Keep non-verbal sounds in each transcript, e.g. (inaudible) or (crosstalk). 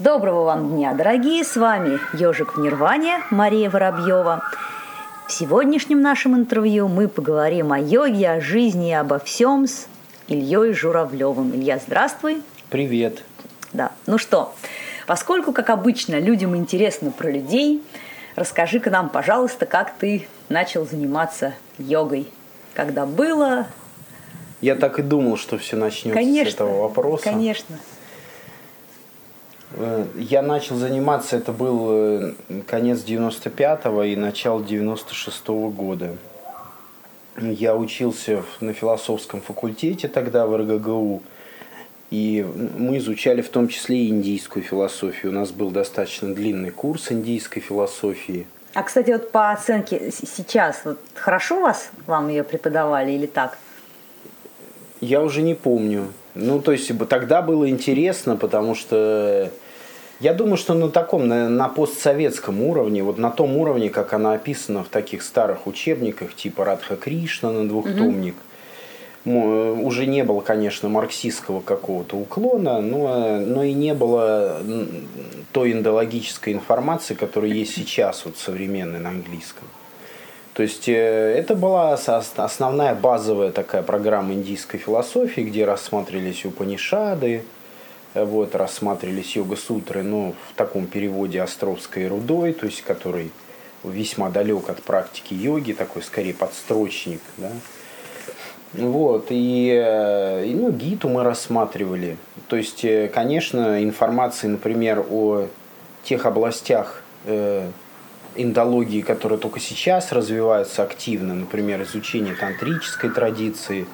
Доброго вам дня, дорогие! С вами Ежик в Нирване, Мария Воробьева. В сегодняшнем нашем интервью мы поговорим о йоге, о жизни и обо всем с Ильей Журавлевым. Илья, здравствуй. Привет. Да, ну что, поскольку, как обычно, людям интересно про людей, расскажи-ка нам, пожалуйста, как ты начал заниматься йогой. Когда было? Я так и думал, что все начнется конечно, с этого вопроса. Конечно. Э, я начал заниматься, это был э, конец 95-го и начало 96-го года. Я учился на философском факультете тогда в РГГУ. И мы изучали в том числе и индийскую философию. У нас был достаточно длинный курс индийской философии. А, кстати, вот по оценке сейчас, вот хорошо вас, вам ее преподавали или так? Я уже не помню. Ну, то есть тогда было интересно, потому что я думаю, что на таком, на, на постсоветском уровне, вот на том уровне, как она описана в таких старых учебниках, типа Радха Кришна на двухтомник, угу. уже не было, конечно, марксистского какого-то уклона, но, но и не было той индологической информации, которая есть сейчас, вот современной на английском. То есть э, это была основная базовая такая программа индийской философии, где рассматривались Упанишады, вот, рассматривались йога-сутры, но в таком переводе Островской рудой, то есть который весьма далек от практики йоги, такой скорее подстрочник, да. Вот, и, э, и ну, гиту мы рассматривали. То есть, э, конечно, информации, например, о тех областях э, индологии, которые только сейчас развиваются активно, например, изучение тантрической традиции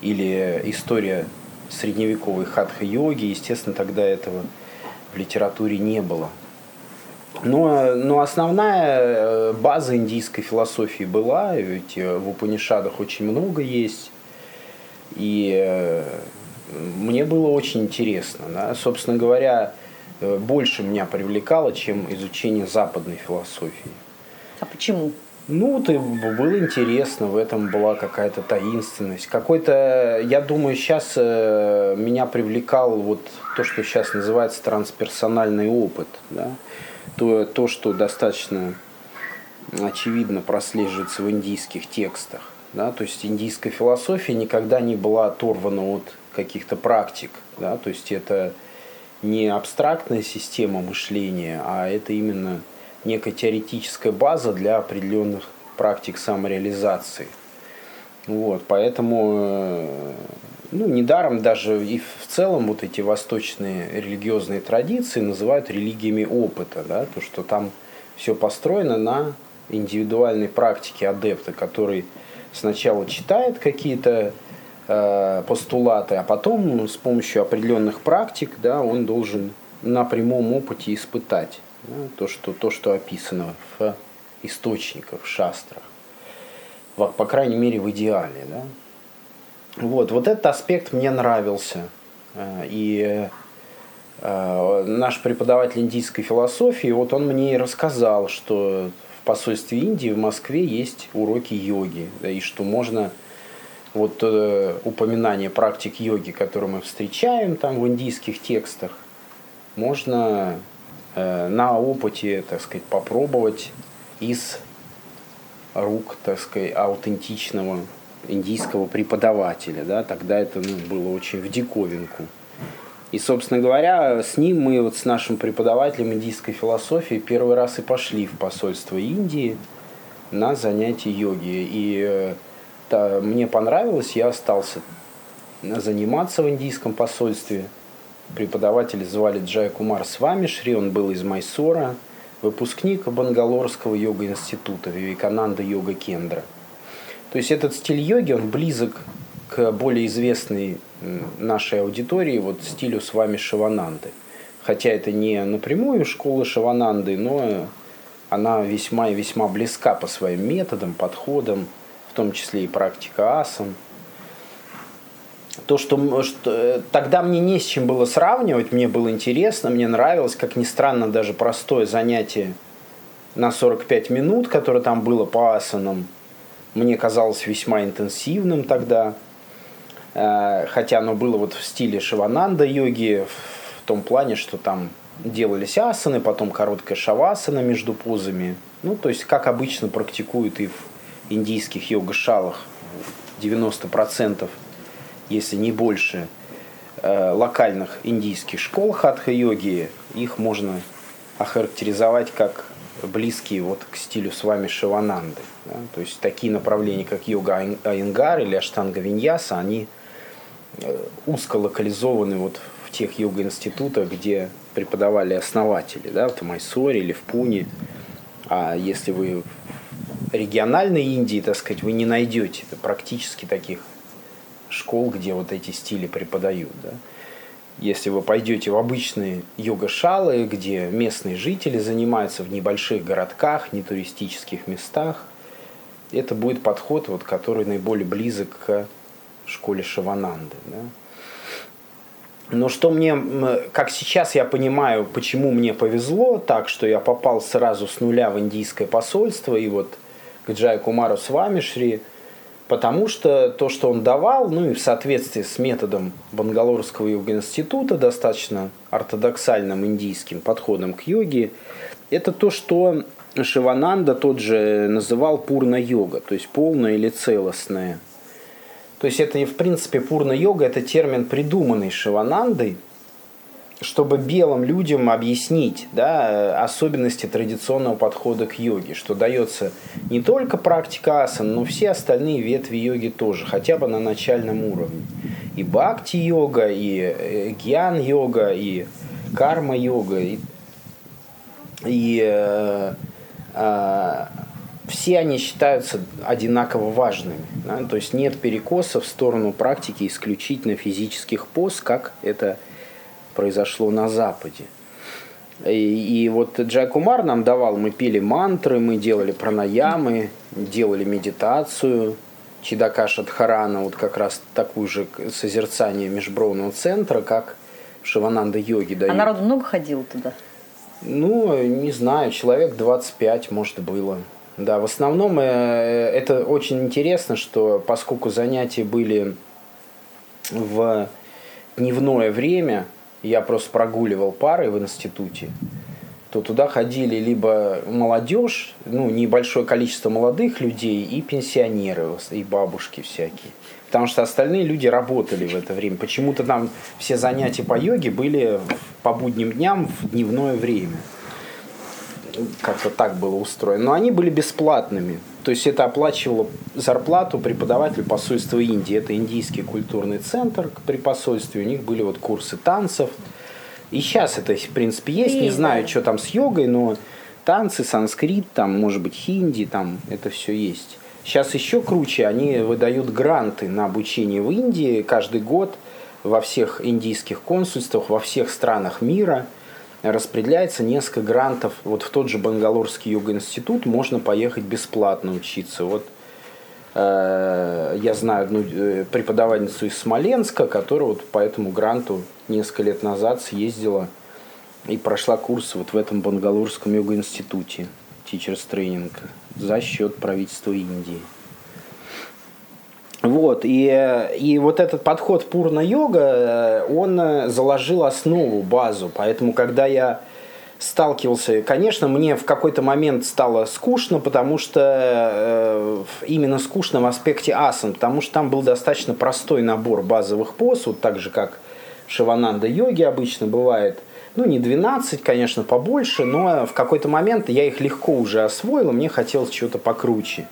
или история средневековой хатха-йоги, естественно, тогда этого в литературе не было. Но, но основная э, база индийской философии была, ведь э, в Упанишадах очень много есть. И э, мне было очень интересно. Да? Собственно говоря, больше меня привлекало, чем изучение западной философии. А почему? Ну, и было интересно, в этом была какая-то таинственность. Какой-то, я думаю, сейчас э, меня привлекал вот то, что сейчас называется трансперсональный опыт. Да? То, то, что достаточно очевидно прослеживается в индийских текстах. Да? То есть индийская философия никогда не была оторвана от каких-то практик. Да? То есть это не абстрактная система мышления, а это именно некая теоретическая база для определенных практик самореализации. Вот, поэтому, э, ну, недаром даже и в целом вот эти восточные религиозные традиции называют религиями опыта, да, то, что там все построено на индивидуальной практике адепта, который сначала читает какие-то э, постулаты, а потом с помощью определенных практик, да, он должен на прямом опыте испытать ну, то, что, то, что описано в источниках, в шастрах. По, по крайней мере, в идеале. Да? Вот, вот этот аспект мне нравился. Э, и э, наш преподаватель индийской философии, вот он мне и рассказал, что в посольстве Индии в Москве есть уроки йоги, да, и что можно вот э, упоминание практик йоги, которые мы встречаем там в индийских текстах, можно на опыте, так сказать, попробовать из рук, так сказать, аутентичного индийского преподавателя. Да? Тогда это ну, было очень в диковинку. И, собственно говоря, с ним мы вот с нашим преподавателем индийской философии первый раз и пошли в посольство Индии на занятия йоги. И э, мне понравилось, я остался заниматься в индийском посольстве – Преподавателя звали Джай Кумар Свамишри, он был из Майсора, выпускник Бангалорского йога-института Вивекананда Йога Кендра. То есть этот стиль йоги, он близок к более известной нашей аудитории, вот стилю с вами Шивананды. Хотя это не напрямую школа Шивананды, но она весьма и весьма близка по своим методам, подходам, в том числе и практика асан – то, что, что э, тогда мне не с чем было сравнивать, мне было интересно, мне нравилось, как ни странно, даже простое занятие на 45 минут, которое там было по асанам, мне казалось весьма интенсивным тогда, э, хотя оно было вот в стиле Шивананда йоги, в том плане, что там делались асаны, потом короткая шавасана между позами. Ну, то есть, как обычно практикуют и в индийских йога-шалах 90%, если не больше, э, локальных индийских школ хатха-йоги, их можно охарактеризовать как близкие вот к стилю с вами Шивананды. Да? То есть такие направления, как йога Айнгар или Аштанга Виньяса, они э, узко локализованы вот в тех йога-институтах, где преподавали основатели, да, в Майсоре или в Пуне. А если вы в региональной Индии, так сказать, вы не найдете практически таких школ, где вот эти стили преподают. Да. Если вы пойдете в обычные йога-шалы, где местные жители занимаются в небольших городках, не туристических местах, это будет подход, вот, который наиболее близок к школе Шивананды. Да. Но что мне, как сейчас я понимаю, почему мне повезло так, что я попал сразу с нуля в индийское посольство и вот к Джай Кумару Свамишри, потому что то, что он давал, ну и в соответствии с методом Бангалорского йога-института, достаточно ортодоксальным индийским подходом к йоге, это то, что Шивананда тот же называл пурна-йога, то есть полная или целостная то есть это, в принципе, пурна-йога – это термин, придуманный Шиванандой, чтобы белым людям объяснить да, особенности традиционного подхода к йоге, что дается не только практика асан, но все остальные ветви йоги тоже, хотя бы на начальном уровне. И бхакти-йога, и гьян-йога, и карма-йога, и, и э, э, все они считаются одинаково важными. Да? То есть нет перекоса в сторону практики исключительно физических поз, как это произошло на Западе. И, и вот Джакумар нам давал, мы пели мантры, мы делали пранаямы, делали медитацию, Чидака Шадхарана, вот как раз такую же созерцание межбровного центра, как Шивананда йоги дают. А народу много ходил туда? Ну, не знаю, человек 25, может, было. Да, в основном э, это очень интересно, что поскольку занятия были в дневное время, я просто прогуливал пары в институте, то туда ходили либо молодежь, ну, небольшое количество молодых людей и пенсионеры, и бабушки всякие. Потому что остальные люди работали в это время. Почему-то там все занятия по йоге были по будним дням в дневное время как-то так было устроено. Но они были бесплатными. То есть это оплачивало зарплату преподавателю посольства Индии. Это индийский культурный центр при посольстве. У них были вот курсы танцев. И сейчас это, в принципе, есть. Не знаю, что там с йогой, но танцы, санскрит, там, может быть, хинди, там это все есть. Сейчас еще круче, они выдают гранты на обучение в Индии каждый год во всех индийских консульствах, во всех странах мира – распределяется несколько грантов. Вот в тот же Бангалорский йога-институт можно поехать бесплатно учиться. Вот э, я знаю одну э, преподавательницу из Смоленска, которая вот по этому гранту несколько лет назад съездила и прошла курс вот в этом Бангалорском йога-институте Teachers Training за счет правительства Индии. Вот, и, и вот этот подход пурна-йога, э, он э, заложил основу, базу. Поэтому, когда я сталкивался, конечно, мне в какой-то момент стало скучно, потому что э, именно скучно в аспекте асан, потому что там был достаточно простой набор базовых поз, вот так же, как Шивананда йоги обычно бывает. Ну, не 12, конечно, побольше, но в какой-то момент я их легко уже освоил, и мне хотелось чего-то покруче.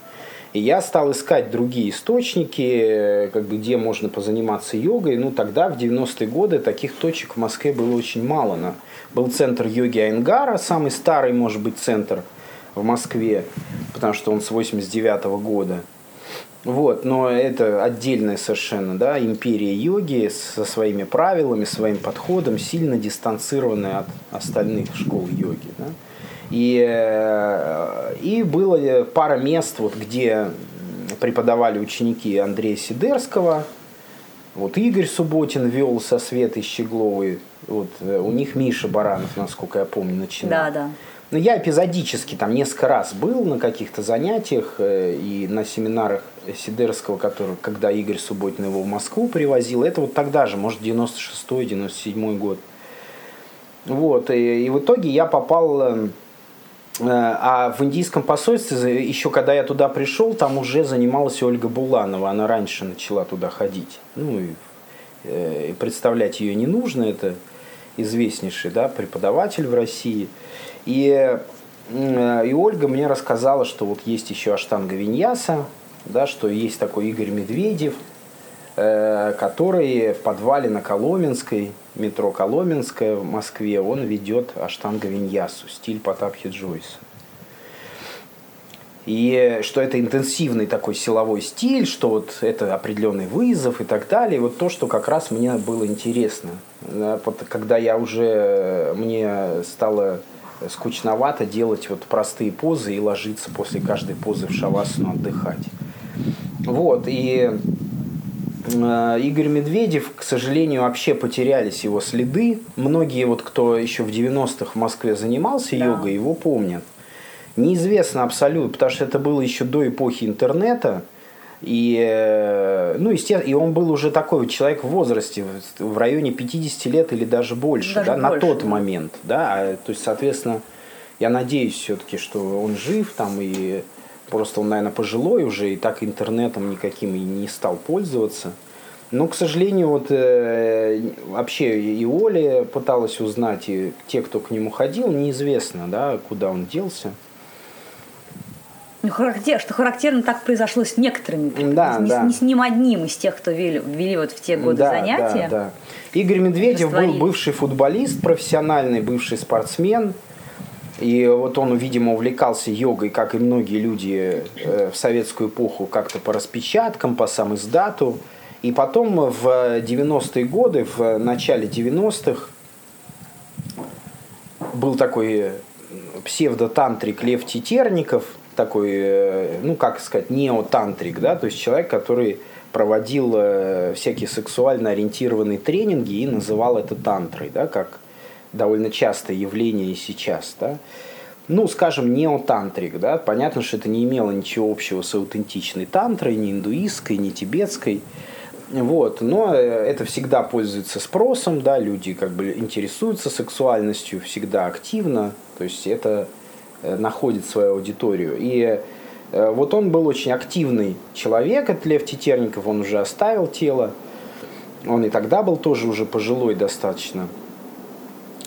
И я стал искать другие источники, как бы, где можно позаниматься йогой. Ну, тогда, в 90-е годы, таких точек в Москве было очень мало. Был центр йоги Айнгара, самый старый, может быть, центр в Москве, потому что он с 89 -го года. Вот, но это отдельная совершенно, да, империя йоги со своими правилами, своим подходом, сильно дистанцированная от остальных школ йоги, да. И, э, и было пара мест, вот, где преподавали ученики Андрея Сидерского. Вот Игорь Субботин вел со Светой Щегловой. Вот, э, у них Миша Баранов, насколько я помню, начинал. Да, да. Но я эпизодически там несколько раз был на каких-то занятиях э, и на семинарах Сидерского, который, когда Игорь Субботин его в Москву привозил. Это вот тогда же, может, 96-97 год. Вот, и, и в итоге я попал... Э, а в индийском посольстве, еще когда я туда пришел, там уже занималась Ольга Буланова. Она раньше начала туда ходить. Ну, и, э, и представлять ее не нужно, это известнейший да, преподаватель в России. И, и Ольга мне рассказала, что вот есть еще Аштанга Виньяса, да, что есть такой Игорь Медведев, который в подвале на Коломенской, метро Коломенская в Москве, он ведет Аштанга Виньясу, стиль Потапхи Джойса. И что это интенсивный такой силовой стиль, что вот это определенный вызов и так далее. Вот то, что как раз мне было интересно. Когда я уже, мне стало скучновато делать вот простые позы и ложиться после каждой позы в шавасану отдыхать. Вот, и э, Игорь Медведев, к сожалению, вообще потерялись его следы. Многие, вот кто еще в 90-х в Москве занимался да. йогой, его помнят. Неизвестно абсолютно, потому что это было еще до эпохи интернета. И, э, ну, естественно, и он был уже такой вот человек в возрасте, в районе 50 лет или даже больше, даже да, больше, на тот момент. Да? А, то есть, соответственно, я надеюсь все-таки, что он жив там и просто он, наверное, пожилой уже и так интернетом никаким и не стал пользоваться. Но, к сожалению, вот э, вообще и Оля пыталась узнать, и те, кто к нему ходил, неизвестно, да, куда он делся. Ну, характер, что характерно так произошло с некоторыми, да, не, да. не с ним одним из тех, кто вели, вели вот в те годы да, занятия. Да, да. Игорь Медведев был бывший футболист, профессиональный бывший спортсмен. И вот он, видимо, увлекался йогой, как и многие люди э, в советскую эпоху, как-то по распечаткам, по сам издату. И потом в 90-е годы, в начале 90-х, был такой псевдотантрик Лев Тетерников – такой, э, ну как сказать, неотантрик, да, то есть человек, который проводил э, всякие сексуально ориентированные тренинги и называл это тантрой, да, как довольно частое явление и сейчас, да. Ну, скажем, неотантрик, да, понятно, что это не имело ничего общего с аутентичной тантрой, ни индуистской, ни тибетской, вот, но э, это всегда пользуется спросом, да, люди как бы интересуются сексуальностью всегда активно, то есть это Э, находит свою аудиторию. И э, вот он был очень активный человек, это Лев Тетерников, он уже оставил тело. Он и тогда был тоже уже пожилой достаточно.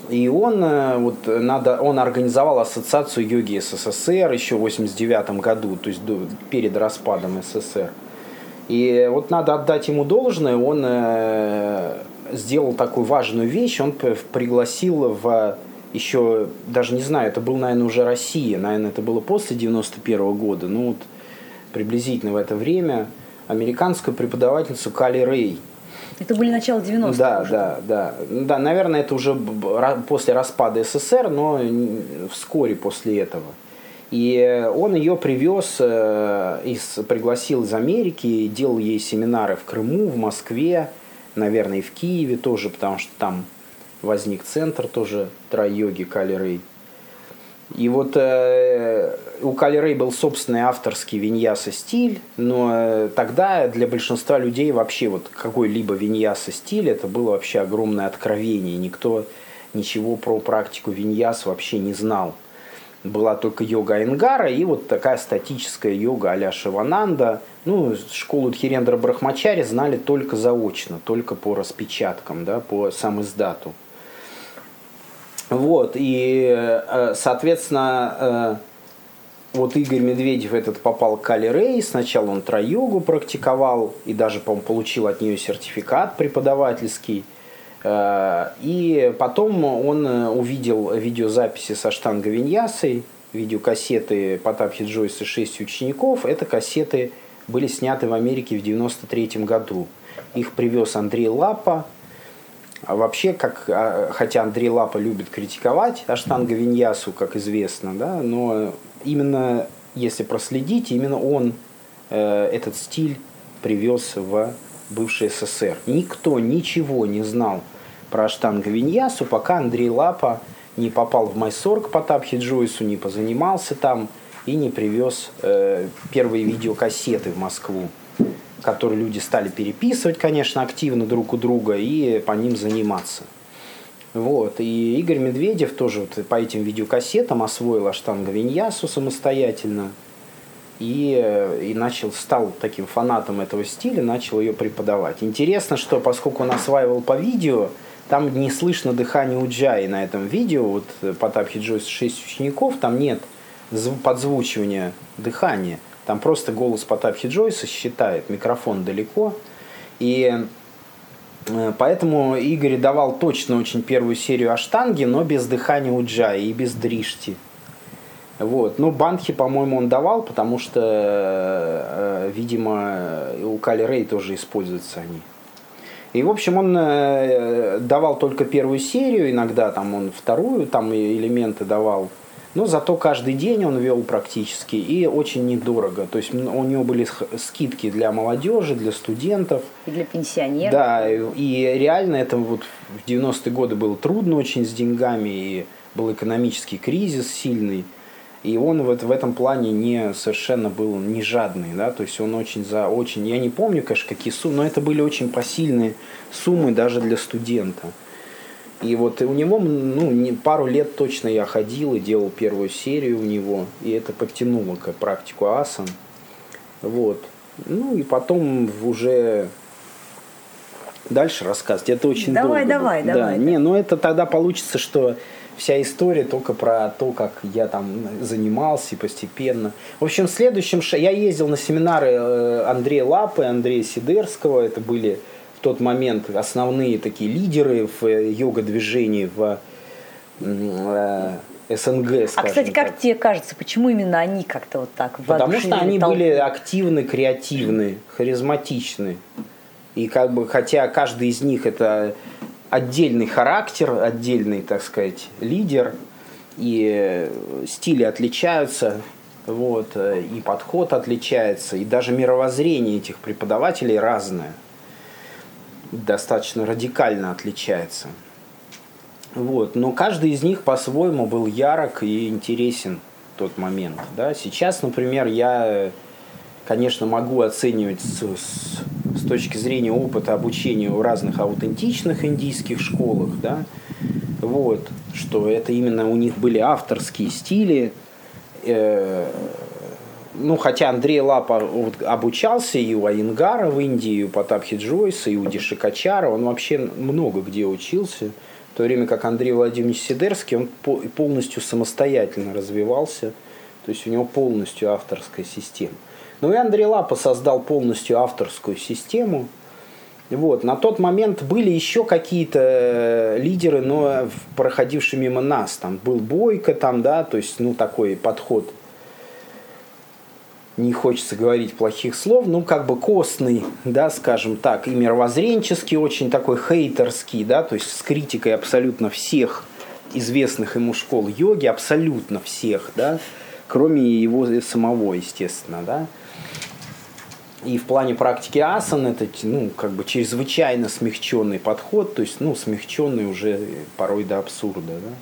И он, э, вот, надо, он организовал ассоциацию йоги СССР еще в 89 году, то есть до, перед распадом СССР. И вот надо отдать ему должное, он э, сделал такую важную вещь, он пригласил в еще, даже не знаю, это был, наверное, уже Россия, наверное, это было после 91 -го года, ну вот приблизительно в это время, американскую преподавательницу Кали Рэй. Это были начало 90-х. Да, уже. да, да. Да, наверное, это уже после распада СССР, но вскоре после этого. И он ее привез, э, из, пригласил из Америки, делал ей семинары в Крыму, в Москве, наверное, и в Киеве тоже, потому что там возник центр тоже трай-йоги Кали Рэй. И вот э, у Кали Рэй был собственный авторский виньяса стиль, но э, тогда для большинства людей вообще вот какой-либо виньяса стиль это было вообще огромное откровение. Никто ничего про практику виньяс вообще не знал. Была только йога Айнгара и вот такая статическая йога а-ля Шивананда. Ну, школу Дхирендра Брахмачари знали только заочно, только по распечаткам, да, по сам издату. Вот, и, э, соответственно, э, вот Игорь Медведев этот попал к Кали Рей, сначала он троюгу практиковал и даже, по получил от нее сертификат преподавательский. Э, и потом он увидел видеозаписи со штанга Виньясой, видеокассеты Потапхи Джойса «Шесть учеников». Это кассеты были сняты в Америке в 93 году. Их привез Андрей Лапа, а вообще, как, а, хотя Андрей Лапа любит критиковать Аштанга Виньясу, как известно, да, но именно если проследить, именно он э, этот стиль привез в бывший СССР. Никто ничего не знал про Аштанга Виньясу, пока Андрей Лапа не попал в Майсор к Потапхи Джойсу, не позанимался там и не привез э, первые видеокассеты в Москву которые люди стали переписывать, конечно, активно друг у друга и по ним заниматься. Вот. И Игорь Медведев тоже вот по этим видеокассетам освоил аштанга виньясу самостоятельно. И, и начал, стал таким фанатом этого стиля, начал ее преподавать. Интересно, что поскольку он осваивал по видео, там не слышно дыхания Уджаи на этом видео. Вот по Тапхи Джойс 6 учеников, там нет подзвучивания дыхания. Там просто голос Потапхи Джойса считает, микрофон далеко. И э, поэтому Игорь давал точно очень первую серию Аштанги, но без дыхания Уджаи и без дришти. Вот. Но Банхи, по-моему, он давал, потому что, э, видимо, у Кали Рей тоже используются они. И, в общем, он э, давал только первую серию, иногда там он вторую, там элементы давал но зато каждый день он вел практически и очень недорого. То есть у него были скидки для молодежи, для студентов. И для пенсионеров. Да, и реально это вот в 90-е годы было трудно очень с деньгами, и был экономический кризис сильный. И он вот в этом плане не совершенно был не жадный, да, то есть он очень за очень, я не помню, конечно, какие суммы, но это были очень посильные суммы даже для студента. И вот у него, ну, не, пару лет точно я ходил и делал первую серию у него, и это подтянуло к практику асан. Вот. Ну и потом уже дальше рассказывать. Это очень давай, долго. Давай, да. давай, Не, ну это тогда получится, что вся история только про то, как я там занимался и постепенно. В общем, в следующем я ездил на семинары э, Андрея Лапы, Андрея Сидерского. Это были тот момент основные такие лидеры в э, йога-движении в э, СНГ, скажем А, кстати, как так. тебе кажется, почему именно они как-то вот так Потому что они толпу? были активны, креативны, харизматичны. И как бы, хотя каждый из них это отдельный характер, отдельный, так сказать, лидер, и стили отличаются, вот, и подход отличается, и даже мировоззрение этих преподавателей разное – достаточно радикально отличается. Вот. Но каждый из них по-своему был ярок и интересен в тот момент. Да? Сейчас, например, я, конечно, могу оценивать с, с, с точки зрения опыта обучения в разных аутентичных индийских школах, да? вот, что это именно у них были авторские стили, э, ну, хотя Андрей Лапа обучался и у Айнгара в Индии, и у Потапхи Джойса, и у Дишикачара, он вообще много где учился, в то время как Андрей Владимирович Сидерский, он полностью самостоятельно развивался, то есть у него полностью авторская система. Ну и Андрей Лапа создал полностью авторскую систему. Вот. На тот момент были еще какие-то э, лидеры, но проходившие мимо нас. Там был Бойко, там, да, то есть ну, такой подход – не хочется говорить плохих слов, ну, как бы костный, да, скажем так, и мировоззренческий, очень такой хейтерский, да, то есть с критикой абсолютно всех известных ему школ йоги, абсолютно всех, да, кроме его самого, естественно, да. И в плане практики асан это, ну, как бы чрезвычайно смягченный подход, то есть, ну, смягченный уже порой до абсурда, да.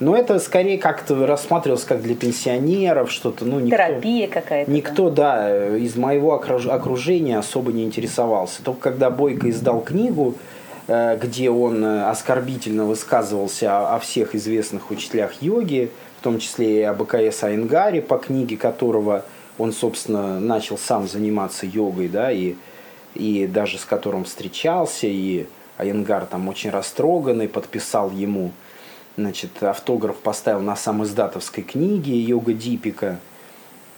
Но это скорее как-то рассматривалось как для пенсионеров, что-то, ну, никто... Терапия какая-то. Никто, да, из моего окружения особо не интересовался. Только когда Бойко издал книгу, э, где он э, оскорбительно высказывался о всех известных учителях йоги, в том числе и об АКС Айнгаре, по книге которого он, собственно, начал сам заниматься йогой, да, и, и даже с которым встречался, и Айнгар там очень растроганный, подписал ему значит, автограф поставил на сам издатовской книге Йога Дипика,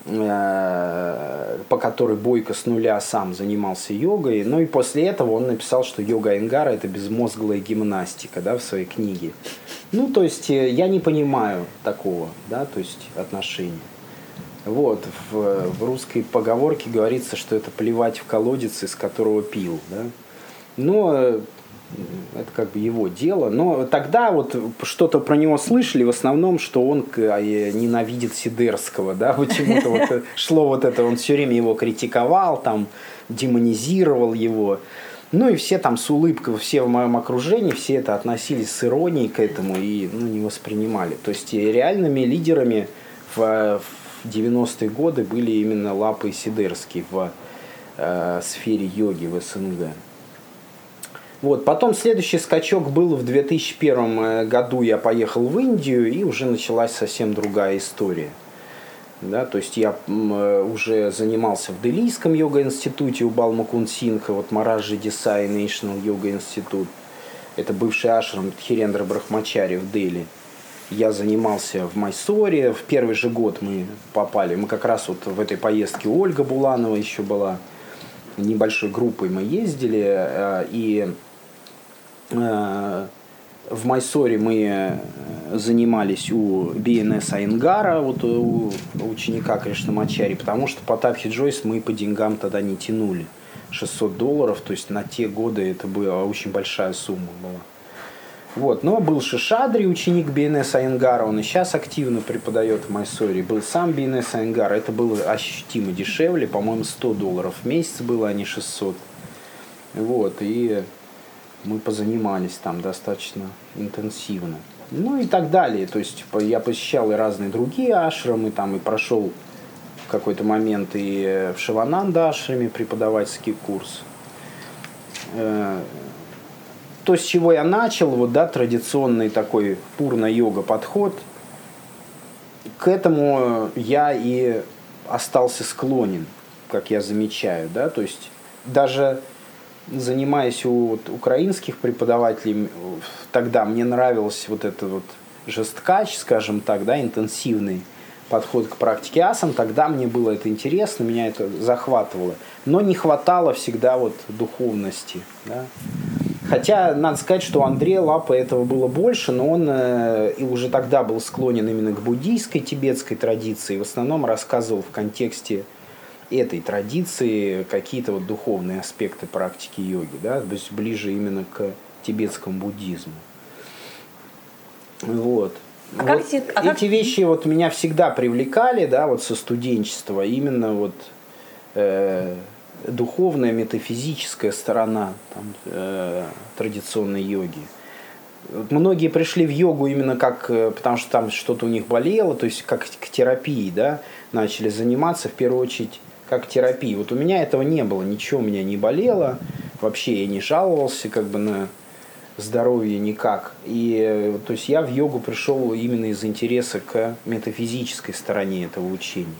э, по которой Бойко с нуля сам занимался йогой. Ну и после этого он написал, что йога Энгара это безмозглая гимнастика да, в своей книге. Ну, то есть э, я не понимаю такого, да, то есть отношения. Вот, в, в русской поговорке говорится, что это плевать в колодец, из которого пил, да. Но э, это как бы его дело. Но тогда вот что-то про него слышали, в основном, что он а, ненавидит Сидерского, да, почему-то вот (laughs) шло вот это, он все время его критиковал, там, демонизировал его. Ну и все там с улыбкой, все в моем окружении, все это относились с иронией к этому и ну, не воспринимали. То есть реальными лидерами в, в 90-е годы были именно Лапы и Сидерский в э, сфере йоги в СНГ. Вот. Потом следующий скачок был в 2001 э, году. Я поехал в Индию, и уже началась совсем другая история. Да, то есть я э, уже занимался в Делийском йога-институте у Балмакун Синха, вот Мараджи Десай National Yoga Institute. Это бывший ашрам Тхирендра Брахмачари в Дели. Я занимался в Майсоре. В первый же год мы попали. Мы как раз вот в этой поездке Ольга Буланова еще была. Небольшой группой мы ездили. Э, и в Майсоре мы э, занимались у БНС Айнгара, вот у ученика Кришнамачари, потому что по Тапхи Джойс мы по деньгам тогда не тянули. 600 долларов, то есть на те годы это была очень большая сумма была. Вот. Но был Шишадри, ученик БНС Айнгара, он и сейчас активно преподает в Майсоре. Был сам БНС Айнгар, это было ощутимо дешевле, по-моему, 100 долларов в месяц было, а не 600. Вот, и мы позанимались там достаточно интенсивно. Ну и так далее. То есть я посещал и разные другие ашрамы, там и прошел в какой-то момент и в Шивананда ашраме преподавательский курс. Э, то, с чего я начал, вот, да, традиционный такой пурна-йога подход, к этому я и остался склонен, как я замечаю, да, то есть даже занимаясь у вот, украинских преподавателей, тогда мне нравился вот этот вот жесткач, скажем так, да, интенсивный подход к практике асан, тогда мне было это интересно, меня это захватывало. Но не хватало всегда вот духовности. Да. Хотя, надо сказать, что у Андрея Лапа этого было больше, но он э, и уже тогда был склонен именно к буддийской тибетской традиции. В основном рассказывал в контексте этой традиции какие-то вот духовные аспекты практики йоги, да, то есть ближе именно к тибетскому буддизму. Вот. А вот как те, а эти как... вещи вот меня всегда привлекали, да, вот со студенчества, именно вот э, духовная, метафизическая сторона там, э, традиционной йоги. Многие пришли в йогу именно как, э, потому что там что-то у них болело, то есть как к терапии, да, начали заниматься в первую очередь как терапии. Вот у меня этого не было, ничего у меня не болело, вообще я не жаловался как бы на здоровье никак. И то есть я в йогу пришел именно из интереса к метафизической стороне этого учения.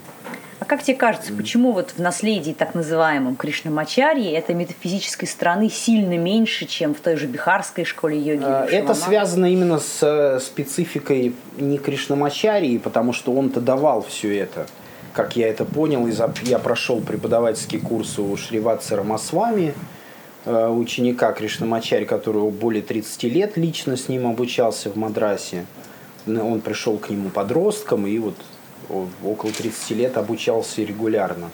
А как тебе кажется, почему вот в наследии так называемом Кришнамачарьи этой метафизической стороны сильно меньше, чем в той же бихарской школе йоги? А, это связано именно с э, спецификой не Кришнамачарьи, потому что он-то давал все это как я это понял, я прошел преподавательский курс у Шриватса Рамасвами, э, ученика Кришнамачари, которого более 30 лет лично с ним обучался в Мадрасе. Он пришел к нему подростком и вот около 30 лет обучался регулярно.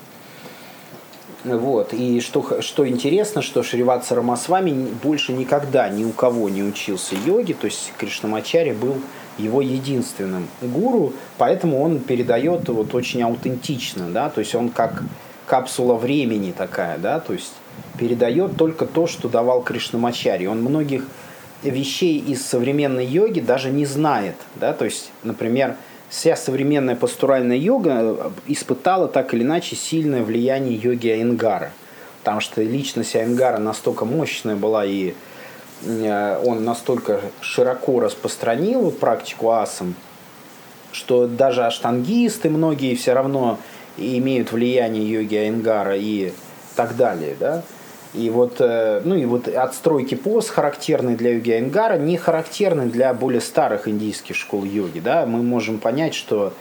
Вот. И что, что интересно, что Шриватса Рамасвами больше никогда ни у кого не учился йоге, то есть Кришнамачари был его единственным гуру, поэтому он передает вот очень аутентично, да, то есть он как капсула времени такая, да, то есть передает только то, что давал Кришнамачари. Он многих вещей из современной йоги даже не знает, да, то есть, например, вся современная пастуральная йога испытала так или иначе сильное влияние йоги Айнгара, потому что личность Айнгара настолько мощная была и Э, он настолько широко распространил практику асам, что даже аштангисты многие все равно имеют влияние йоги Айнгара и так далее, да. И вот, э, ну и вот отстройки поз, характерные для йоги Айнгара, не характерны для более старых индийских школ йоги, да. Мы можем понять, что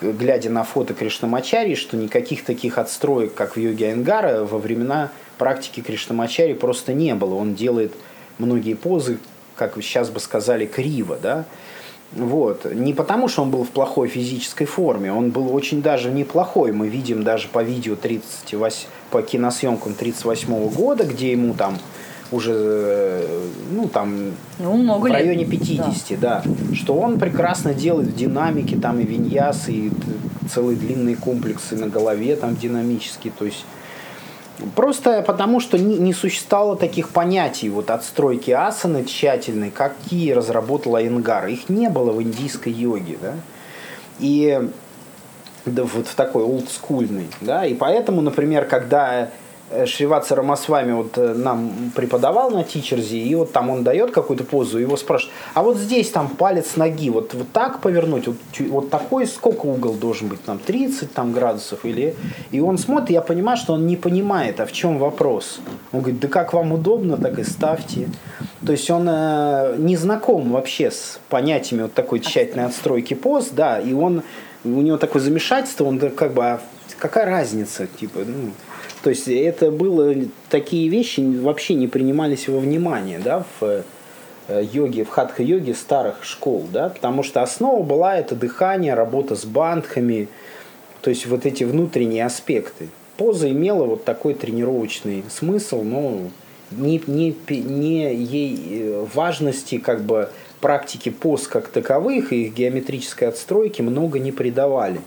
глядя на фото Кришнамачари, что никаких таких отстроек, как в йоге Айнгара, во времена практики Кришнамачари просто не было. Он делает многие позы, как сейчас бы сказали, криво, да, вот. Не потому, что он был в плохой физической форме, он был очень даже неплохой. Мы видим даже по видео 38, по киносъемкам 38 года, где ему там уже, э, ну, там, ну, много в районе 50, да. да. Что он прекрасно делает в динамике, там и виньясы, и целые длинные комплексы на голове там динамические, то есть Просто потому, что не, не существовало таких понятий вот отстройки асаны тщательной, какие разработала Айнгар. Их не было в индийской йоге. Да? И да, вот в такой олдскульной. Да? И поэтому, например, когда Шриватса Рамасвами вот э, нам преподавал на тичерзе, и вот там он дает какую-то позу, и его спрашивают, а вот здесь там палец ноги, вот, вот так повернуть, вот, вот такой, сколько угол должен быть, там 30 там, градусов или... И он смотрит, я понимаю, что он не понимает, а в чем вопрос. Он говорит, да как вам удобно, так и ставьте. То есть он э, не знаком вообще с понятиями вот такой тщательной отстройки поз, да, и он, у него такое замешательство, он как бы, а какая разница, типа, ну, то есть это было, такие вещи вообще не принимались во внимание, да, в э, йоге, в хатха-йоге старых школ, да, потому что основа была это дыхание, работа с бандхами, то есть вот эти внутренние аспекты. Поза имела вот такой тренировочный смысл, но не, не, не ей э, важности как бы практики поз как таковых и их геометрической отстройки много не придавали.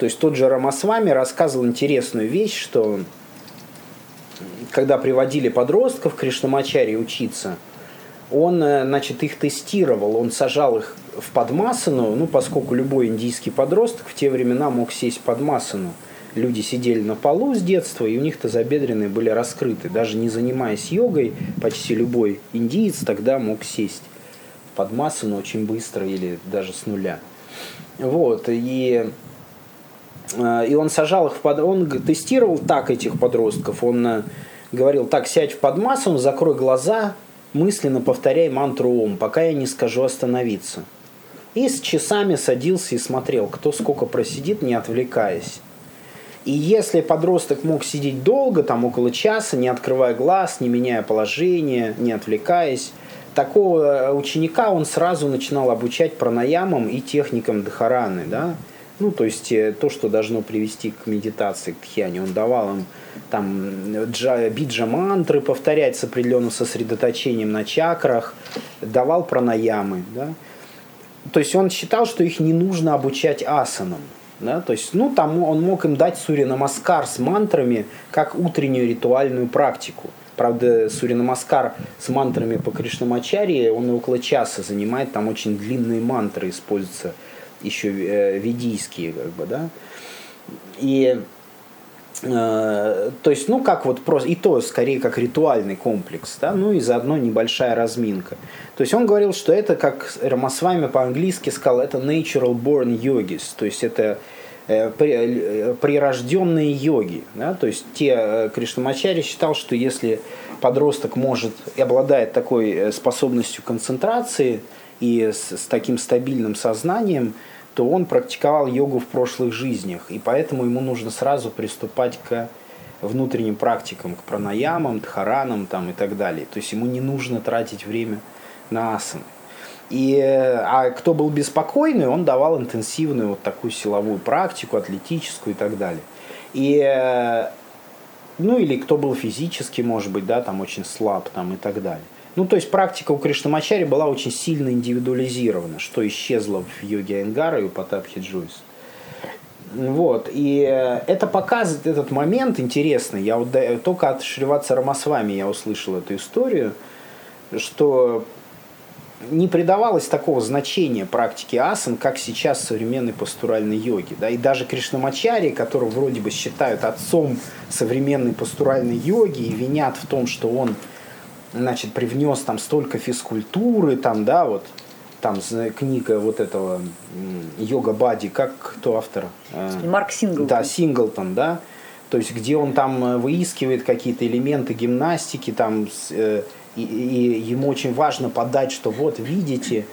То есть тот же Рамасвами рассказывал интересную вещь, что когда приводили подростков к Кришнамачаре учиться, он, э, значит, их тестировал, он сажал их в подмасану, ну, поскольку любой индийский подросток в те времена мог сесть под масану. Люди сидели на полу с детства, и у них тазобедренные были раскрыты. Даже не занимаясь йогой, почти любой индиец тогда мог сесть под масану очень быстро или даже с нуля. Вот, и и он сажал их в под... Он тестировал так этих подростков. Он э, говорил, так, сядь в подмассу, закрой глаза, мысленно повторяй мантру Ом, пока я не скажу остановиться. И с часами садился и смотрел, кто сколько просидит, не отвлекаясь. И если подросток мог сидеть долго, там около часа, не открывая глаз, не меняя положение, не отвлекаясь, такого э, ученика он сразу начинал обучать пранаямам и техникам дхараны, да, ну, то есть э, то, что должно привести к медитации, к тхьяне. Он давал им там джа, биджа мантры повторять с определенным сосредоточением на чакрах, давал пранаямы, да. То есть он считал, что их не нужно обучать асанам. Да? То есть, ну, там он мог им дать Сури Намаскар с мантрами, как утреннюю ритуальную практику. Правда, Сури Намаскар с мантрами по Кришнамачаре, он около часа занимает, там очень длинные мантры используются еще э, ведийские, как бы, да. И э, то есть, ну, как вот просто, и то скорее как ритуальный комплекс, да, ну и заодно небольшая разминка. То есть он говорил, что это, как Рамасвами по-английски сказал, это natural born yogis, то есть это э, прирожденные йоги. Да? То есть те Кришнамачари считал, что если подросток может и обладает такой способностью концентрации и с, с таким стабильным сознанием, то он практиковал йогу в прошлых жизнях, и поэтому ему нужно сразу приступать к внутренним практикам, к пранаямам, дхаранам там, и так далее. То есть ему не нужно тратить время на асаны. И, а кто был беспокойный, он давал интенсивную вот такую силовую практику, атлетическую и так далее. И, ну или кто был физически, может быть, да, там очень слаб там и так далее. Ну, то есть практика у Кришнамачари была очень сильно индивидуализирована, что исчезло в йоге Айнгара и у Потапхи Джойс. Вот, и э, это показывает этот момент интересный. Я вот только от Шриватса Рамасвами я услышал эту историю, что не придавалось такого значения практике асан, как сейчас современной пастуральной йоге. Да? И даже Кришнамачари, которого вроде бы считают отцом современной пастуральной йоги и винят в том, что он значит, привнес там столько физкультуры, там, да, вот, там книга вот этого Йога Бади, как кто автор? Э, Марк Синглтон. Да, Синглтон, да. То есть, где он там э, выискивает какие-то элементы гимнастики, там, э, и, и ему очень важно подать, что вот, видите,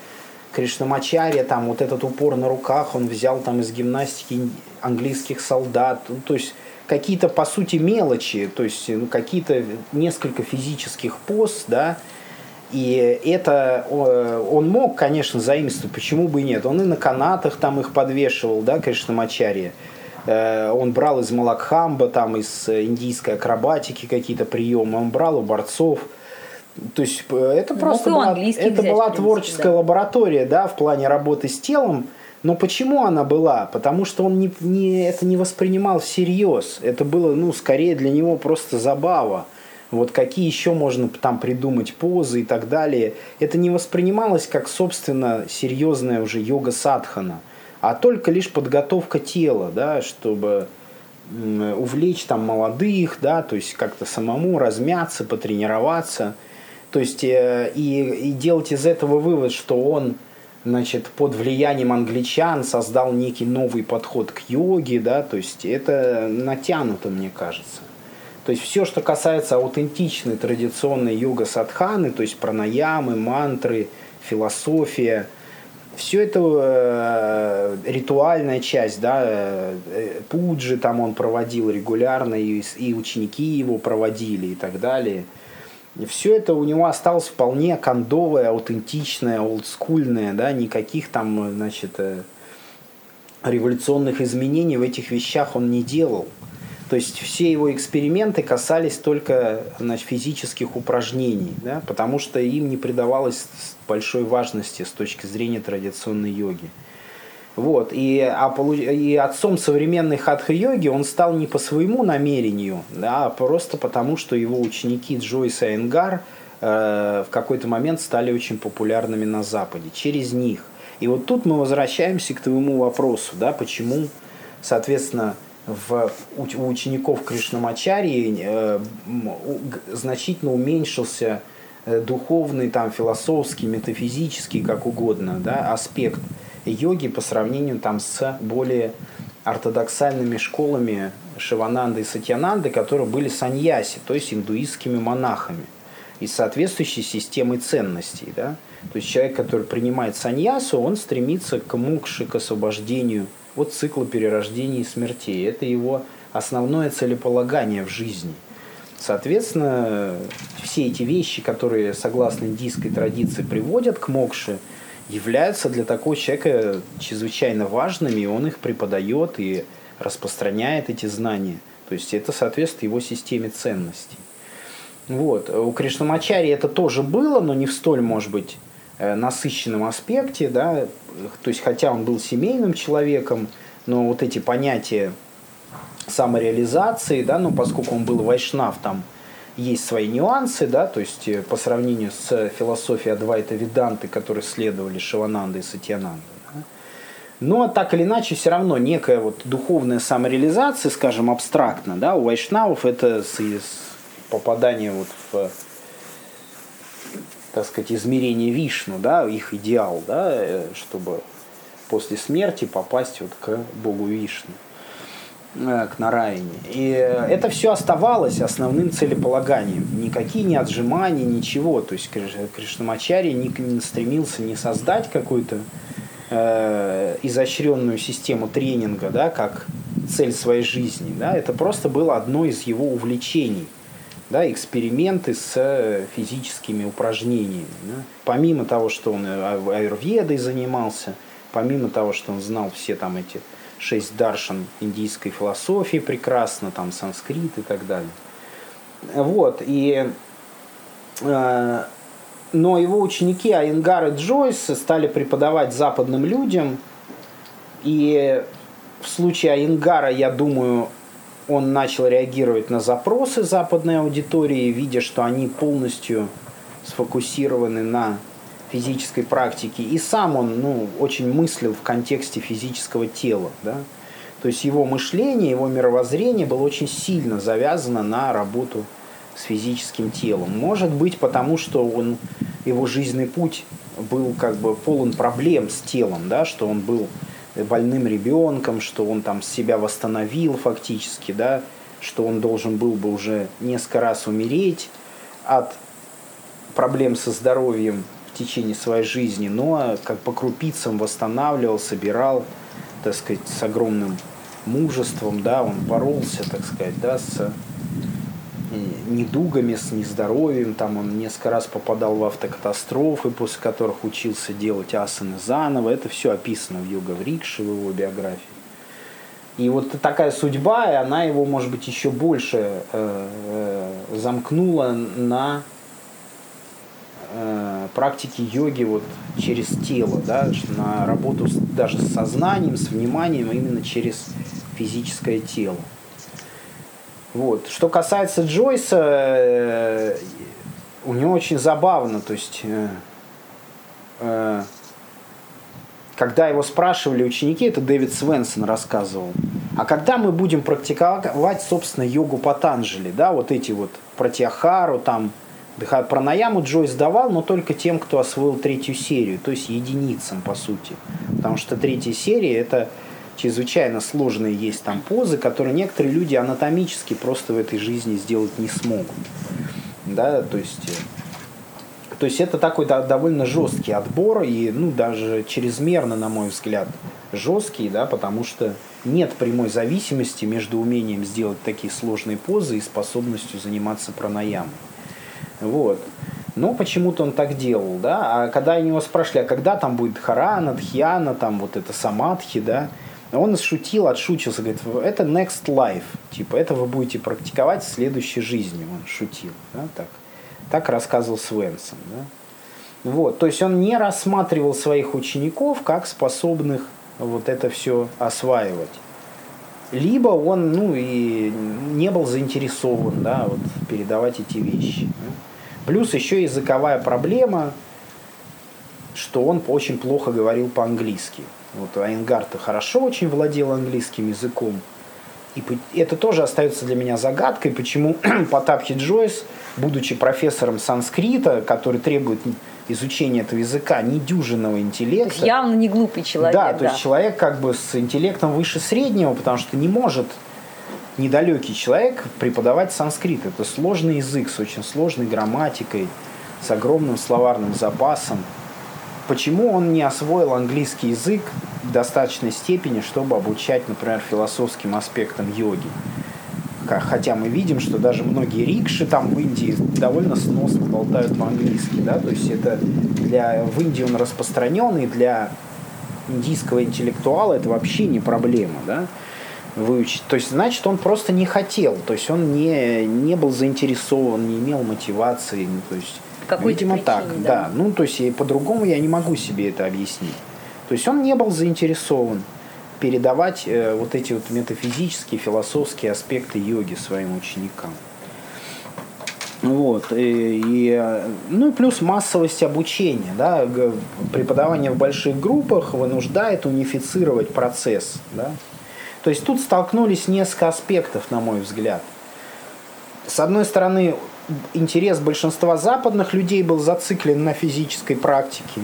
Кришнамачарья, там, вот этот упор на руках, он взял там из гимнастики английских солдат. Ну, то есть, какие-то, по сути, мелочи, то есть ну, какие-то несколько физических поз, да, и это он мог, конечно, заимствовать, почему бы и нет. Он и на канатах там их подвешивал, да, Кришнамачарья. Э, он брал из Малакхамба, там из индийской акробатики какие-то приемы, он брал у борцов. То есть э, это просто была, это взять, была принципе, творческая да. лаборатория, да, в плане работы с телом, но почему она была? Потому что он не, не, это не воспринимал всерьез. Это было, ну, скорее для него просто забава. Вот какие еще можно там придумать позы и так далее. Это не воспринималось как, собственно, серьезная уже йога садхана, а только лишь подготовка тела, да, чтобы увлечь там молодых, да, то есть как-то самому размяться, потренироваться. То есть и, и делать из этого вывод, что он значит, под влиянием англичан создал некий новый подход к йоге, да, то есть это натянуто, мне кажется. То есть все, что касается аутентичной традиционной йога-садханы, то есть пранаямы, мантры, философия, все это э, ритуальная часть, да, э, пуджи там он проводил регулярно, и, и ученики его проводили и так далее – и все это у него осталось вполне кондовое, аутентичное, олдскульное, да, никаких там, значит, э, революционных изменений в этих вещах он не делал. То есть все его эксперименты касались только значит, физических упражнений, да, потому что им не придавалось большой важности с точки зрения традиционной йоги. Вот. И, а, и отцом современной хатха-йоги он стал не по своему намерению, да, а просто потому, что его ученики Джойс и Энгар э, в какой-то момент стали очень популярными на Западе, через них. И вот тут мы возвращаемся к твоему вопросу, да, почему, соответственно, в, у учеников Кришнамачарии э, значительно уменьшился э, духовный, там, философский, метафизический, как угодно, да, аспект – йоги по сравнению там с более ортодоксальными школами Шивананды и Сатьянанды, которые были саньяси, то есть индуистскими монахами и соответствующей системой ценностей. Да? То есть человек, который принимает саньясу, он стремится к мукше, к освобождению от цикла перерождения и смертей. Это его основное целеполагание в жизни. Соответственно, все эти вещи, которые согласно индийской традиции приводят к мокше – являются для такого человека чрезвычайно важными, и он их преподает и распространяет эти знания. То есть это соответствует его системе ценностей. Вот. У Кришнамачари это тоже было, но не в столь, может быть, э, насыщенном аспекте, да, то есть хотя он был семейным человеком, но вот эти понятия самореализации, да, ну поскольку он был вайшнав, там есть свои нюансы, да, то есть э, по сравнению с философией Адвайта Веданты, которые следовали Шивананда и Сатьянанда. Да. Но так или иначе, все равно некая вот духовная самореализация, скажем, абстрактно, да, у вайшнавов это с, с попадание вот в так сказать, измерение Вишну, да, их идеал, да, э, чтобы после смерти попасть вот к Богу Вишну. Э, к Нараине. И это все оставалось основным целеполаганием. Никакие не отжимания, ничего. То есть Кришнамачари не, стремился не создать какую-то э, изощренную систему тренинга, да, как цель своей жизни. Да. Это просто было одно из его увлечений. Да, эксперименты с физическими упражнениями. Да. Помимо того, что он аюрведой занимался, помимо того, что он знал все там эти шесть даршан индийской философии прекрасно, там санскрит и так далее. Вот, и э, но его ученики Айнгар и Джойс стали преподавать западным людям, и в случае Айнгара, я думаю, он начал реагировать на запросы западной аудитории, видя, что они полностью сфокусированы на физической практики. И сам он ну, очень мыслил в контексте физического тела. Да? То есть его мышление, его мировоззрение было очень сильно завязано на работу с физическим телом. Может быть, потому что он, его жизненный путь был как бы полон проблем с телом, да, что он был больным ребенком, что он там себя восстановил фактически, да, что он должен был бы уже несколько раз умереть от проблем со здоровьем течение своей жизни, но как по крупицам восстанавливал, собирал, так сказать, с огромным мужеством, да, он боролся, так сказать, да, с э, недугами, с нездоровьем, там он несколько раз попадал в автокатастрофы, после которых учился делать асаны заново, это все описано в Йога Врикше, в его биографии. И вот такая судьба, и она его, может быть, еще больше э, э, замкнула на э, практики йоги вот через тело, да, на работу с, даже с сознанием, с вниманием, а именно через физическое тело. Вот. Что касается Джойса, э, у него очень забавно, то есть э, э, когда его спрашивали ученики, это Дэвид Свенсон рассказывал, а когда мы будем практиковать, собственно, йогу Патанджали, да, вот эти вот протиахару, там, пранаяму Джойс давал, но только тем, кто освоил третью серию, то есть единицам, по сути. Потому что третья серия – это чрезвычайно сложные есть там позы, которые некоторые люди анатомически просто в этой жизни сделать не смогут. Да, то есть э, то есть это такой довольно жесткий отбор и ну, даже чрезмерно, на мой взгляд, жесткий, да, потому что нет прямой зависимости между умением сделать такие сложные позы и способностью заниматься пранаямой. Вот. Но почему-то он так делал, да. А когда они его спрашивали, а когда там будет харана, дхьяна, там вот это самадхи, да, он шутил, отшутился, говорит, это next life, типа, это вы будете практиковать в следующей жизни, он шутил, да, так. Так рассказывал Свенсон. Да? Вот, то есть он не рассматривал своих учеников как способных вот это все осваивать. Либо он ну, и не был заинтересован да, вот, передавать эти вещи. Плюс еще языковая проблема, что он очень плохо говорил по-английски. Вот Айнгард хорошо очень владел английским языком, и это тоже остается для меня загадкой, почему (clears throat) Потапхи Джойс, будучи профессором санскрита, который требует изучения этого языка, недюжинного интеллекта. То есть явно не глупый человек. Да, то да. есть человек как бы с интеллектом выше среднего, потому что не может недалекий человек преподавать санскрит. Это сложный язык с очень сложной грамматикой, с огромным словарным запасом. Почему он не освоил английский язык в достаточной степени, чтобы обучать, например, философским аспектам йоги? Хотя мы видим, что даже многие рикши там в Индии довольно сносно болтают по-английски. Да? То есть это для, в Индии он распространен, и для индийского интеллектуала это вообще не проблема. Да? выучить. То есть, значит, он просто не хотел, то есть он не, не был заинтересован, не имел мотивации. Ну, то есть Видимо, причине, так, да. да. Ну, то есть, по-другому я не могу себе это объяснить. То есть, он не был заинтересован передавать э, вот эти вот метафизические, философские аспекты йоги своим ученикам. Вот. И, и, ну и плюс массовость обучения. Да? Преподавание в больших группах вынуждает унифицировать процесс. Да? То есть тут столкнулись несколько аспектов, на мой взгляд. С одной стороны, интерес большинства западных людей был зациклен на физической практике.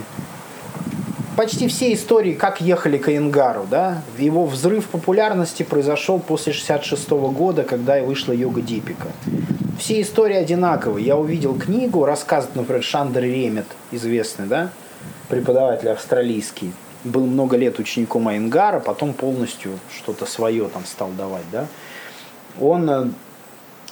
Почти все истории, как ехали к Энгару, да, его взрыв популярности произошел после 66 года, когда и вышла йога Дипика. Все истории одинаковые. Я увидел книгу, рассказ, например, Шандер Ремет, известный, да, преподаватель австралийский. Был много лет учеником Айнгара, потом полностью что-то свое там стал давать, да. Он э,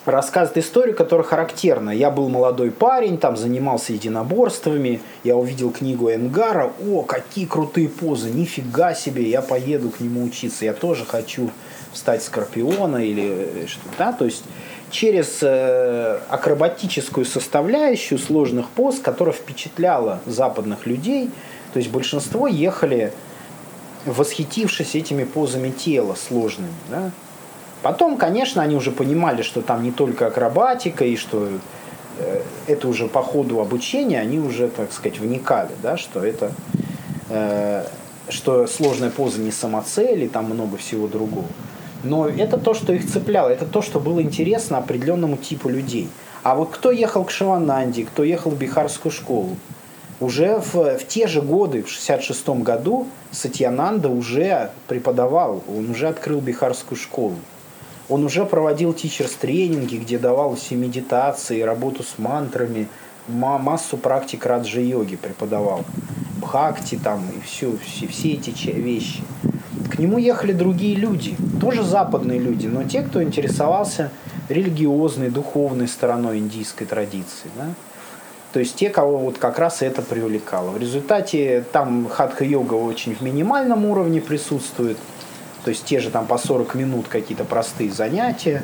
рассказывает историю, которая характерна. Я был молодой парень, там занимался единоборствами, я увидел книгу Энгара, о, какие крутые позы, нифига себе, я поеду к нему учиться, я тоже хочу встать скорпиона или что-то, да, то есть через э, акробатическую составляющую сложных поз, которая впечатляла западных людей, то есть большинство ехали восхитившись этими позами тела сложными, да, Потом, конечно, они уже понимали, что там не только акробатика, и что э, это уже по ходу обучения, они уже, так сказать, вникали, да, что это э, что сложная поза не самоцель, и там много всего другого. Но это то, что их цепляло, это то, что было интересно определенному типу людей. А вот кто ехал к Шивананде, кто ехал в Бихарскую школу, уже в, в те же годы, в 66 году, Сатьянанда уже преподавал, он уже открыл Бихарскую школу. Он уже проводил тичерс-тренинги, где давал все медитации, работу с мантрами, массу практик раджа-йоги преподавал. Бхакти там и все, все, все эти вещи. К нему ехали другие люди, тоже западные люди, но те, кто интересовался религиозной, духовной стороной индийской традиции. Да? То есть те, кого вот как раз это привлекало. В результате там хатха-йога очень в минимальном уровне присутствует – то есть те же там по 40 минут какие-то простые занятия,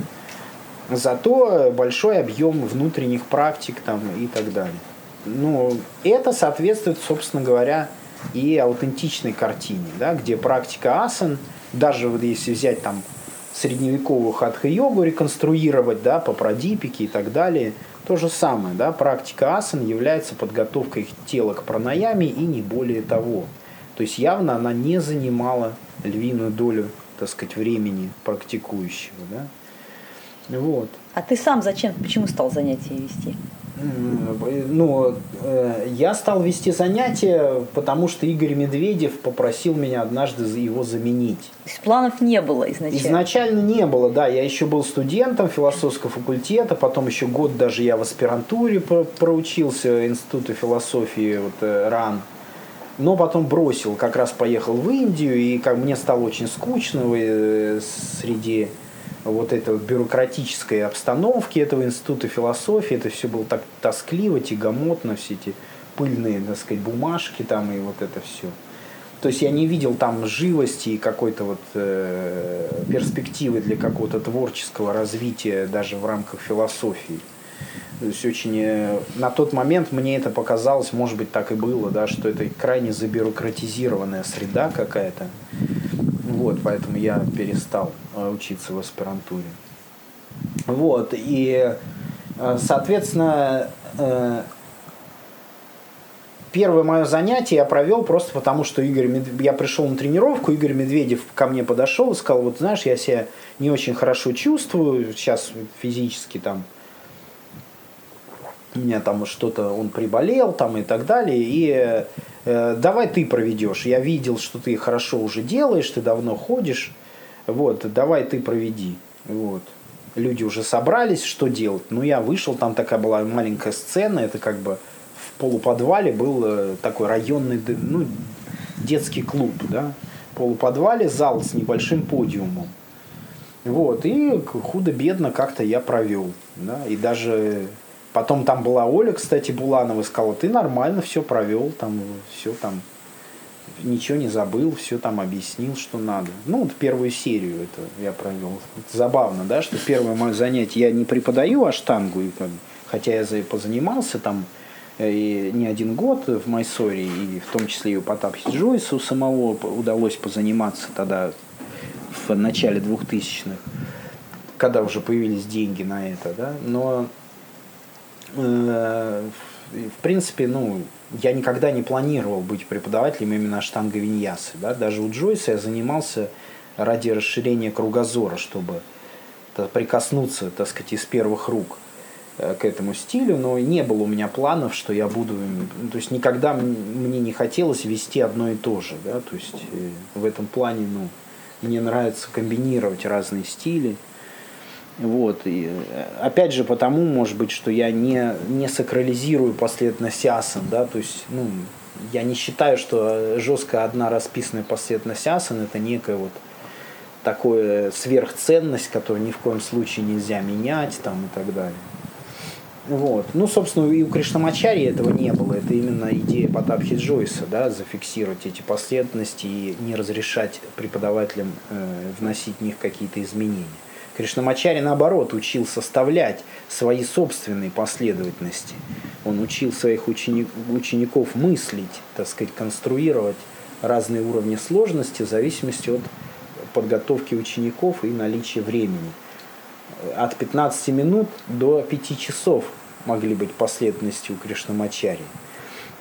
зато большой объем внутренних практик там и так далее. Ну, это соответствует, собственно говоря, и аутентичной картине, да, где практика асан, даже вот если взять там средневековую хатха-йогу, реконструировать да, по прадипике и так далее, то же самое. Да, практика асан является подготовкой тела к пранаяме и не более того. То есть явно она не занимала львиную долю, так сказать, времени практикующего. Да? Вот. А ты сам зачем, почему стал занятия вести? Ну, э, я стал вести занятия, потому что Игорь Медведев попросил меня однажды его заменить. То есть планов не было изначально? Изначально не было, да. Я еще был студентом философского факультета, потом еще год даже я в аспирантуре проучился в Институте философии вот, э, РАН. Но потом бросил, как раз поехал в Индию, и как мне стало очень скучно э, среди вот этой бюрократической обстановки этого института философии, это все было так тоскливо, тягомотно, все эти пыльные, так сказать, бумажки там и вот это все. То есть я не видел там живости и какой-то вот э, перспективы для какого-то творческого развития даже в рамках философии. То есть очень э, на тот момент мне это показалось, может быть так и было, да, что это крайне забюрократизированная среда какая-то. Вот, поэтому я перестал э, учиться в аспирантуре. Вот, и, э, соответственно, первое мое занятие я провел просто потому, что Игорь Медведев, я пришел на тренировку, Игорь Медведев ко мне подошел и сказал, вот знаешь, я себя не очень хорошо чувствую, сейчас физически там меня там что-то, он приболел там и так далее, и э, давай ты проведешь. Я видел, что ты хорошо уже делаешь, ты давно ходишь, вот, давай ты проведи. Вот. Люди уже собрались, что делать. Ну, я вышел, там такая была маленькая сцена, это как бы в полуподвале был э, такой районный, ну, детский клуб, да, полуподвале зал с небольшим подиумом. Вот, и худо-бедно как-то я провел, да, и даже Потом там была Оля, кстати, Буланова, сказала, ты нормально все провел, там все там, ничего не забыл, все там объяснил, что надо. Ну, вот первую серию это я провел. Это забавно, да, что первое мое занятие, я не преподаю аштангу, хотя я позанимался там э, и не один год в Майсоре, и в том числе и у Джойса у самого удалось позаниматься тогда в начале 2000-х, когда уже появились деньги на это, да, но в принципе, ну, я никогда не планировал быть преподавателем именно штанга виньясы. Да? Даже у Джойса я занимался ради расширения кругозора, чтобы прикоснуться, так сказать, из первых рук э, к этому стилю, но не было у меня планов, что я буду, то есть никогда мне не хотелось вести одно и то же, да, то есть э, в этом плане, ну, мне нравится комбинировать разные стили, вот. И, опять же, потому, может быть, что я не, не сакрализирую последовательность асан, да, то есть, ну, я не считаю, что жестко одна расписанная последовательность асан это некая вот такая сверхценность, которую ни в коем случае нельзя менять там и так далее. Вот. Ну, собственно, и у Кришнамачари этого не было. Это именно идея Потапхи Джойса, да, зафиксировать эти последовательности и не разрешать преподавателям э, вносить в них какие-то изменения. Кришнамачари, наоборот, учил составлять свои собственные последовательности. Он учил своих ученик, учеников мыслить, так сказать, конструировать разные уровни сложности в зависимости от подготовки учеников и наличия времени. От 15 минут до 5 часов могли быть последовательности у Кришнамачари.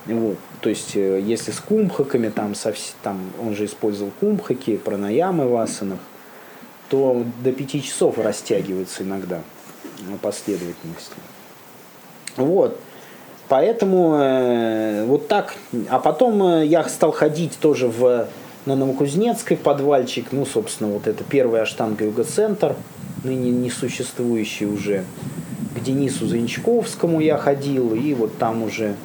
Вот. То есть, э, если с кумхаками, там, там он же использовал кумхаки, пранаямы в асанах, то до пяти часов растягивается иногда последовательность. Вот. Поэтому э, вот так. А потом э, я стал ходить тоже в, на Новокузнецкой подвальчик. Ну, собственно, вот это первый аштанга юга центр ныне несуществующий уже. К Денису Занчковскому я ходил, и вот там уже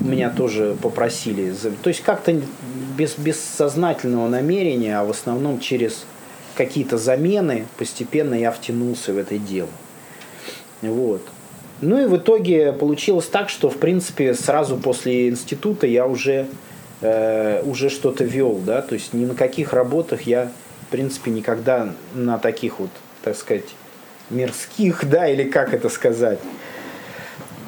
меня тоже попросили. То есть как-то без, без сознательного намерения, а в основном через какие-то замены, постепенно я втянулся в это дело. Вот. Ну и в итоге получилось так, что в принципе сразу после института я уже, э, уже что-то вел, да, то есть ни на каких работах я в принципе никогда на таких вот, так сказать, мирских, да, или как это сказать,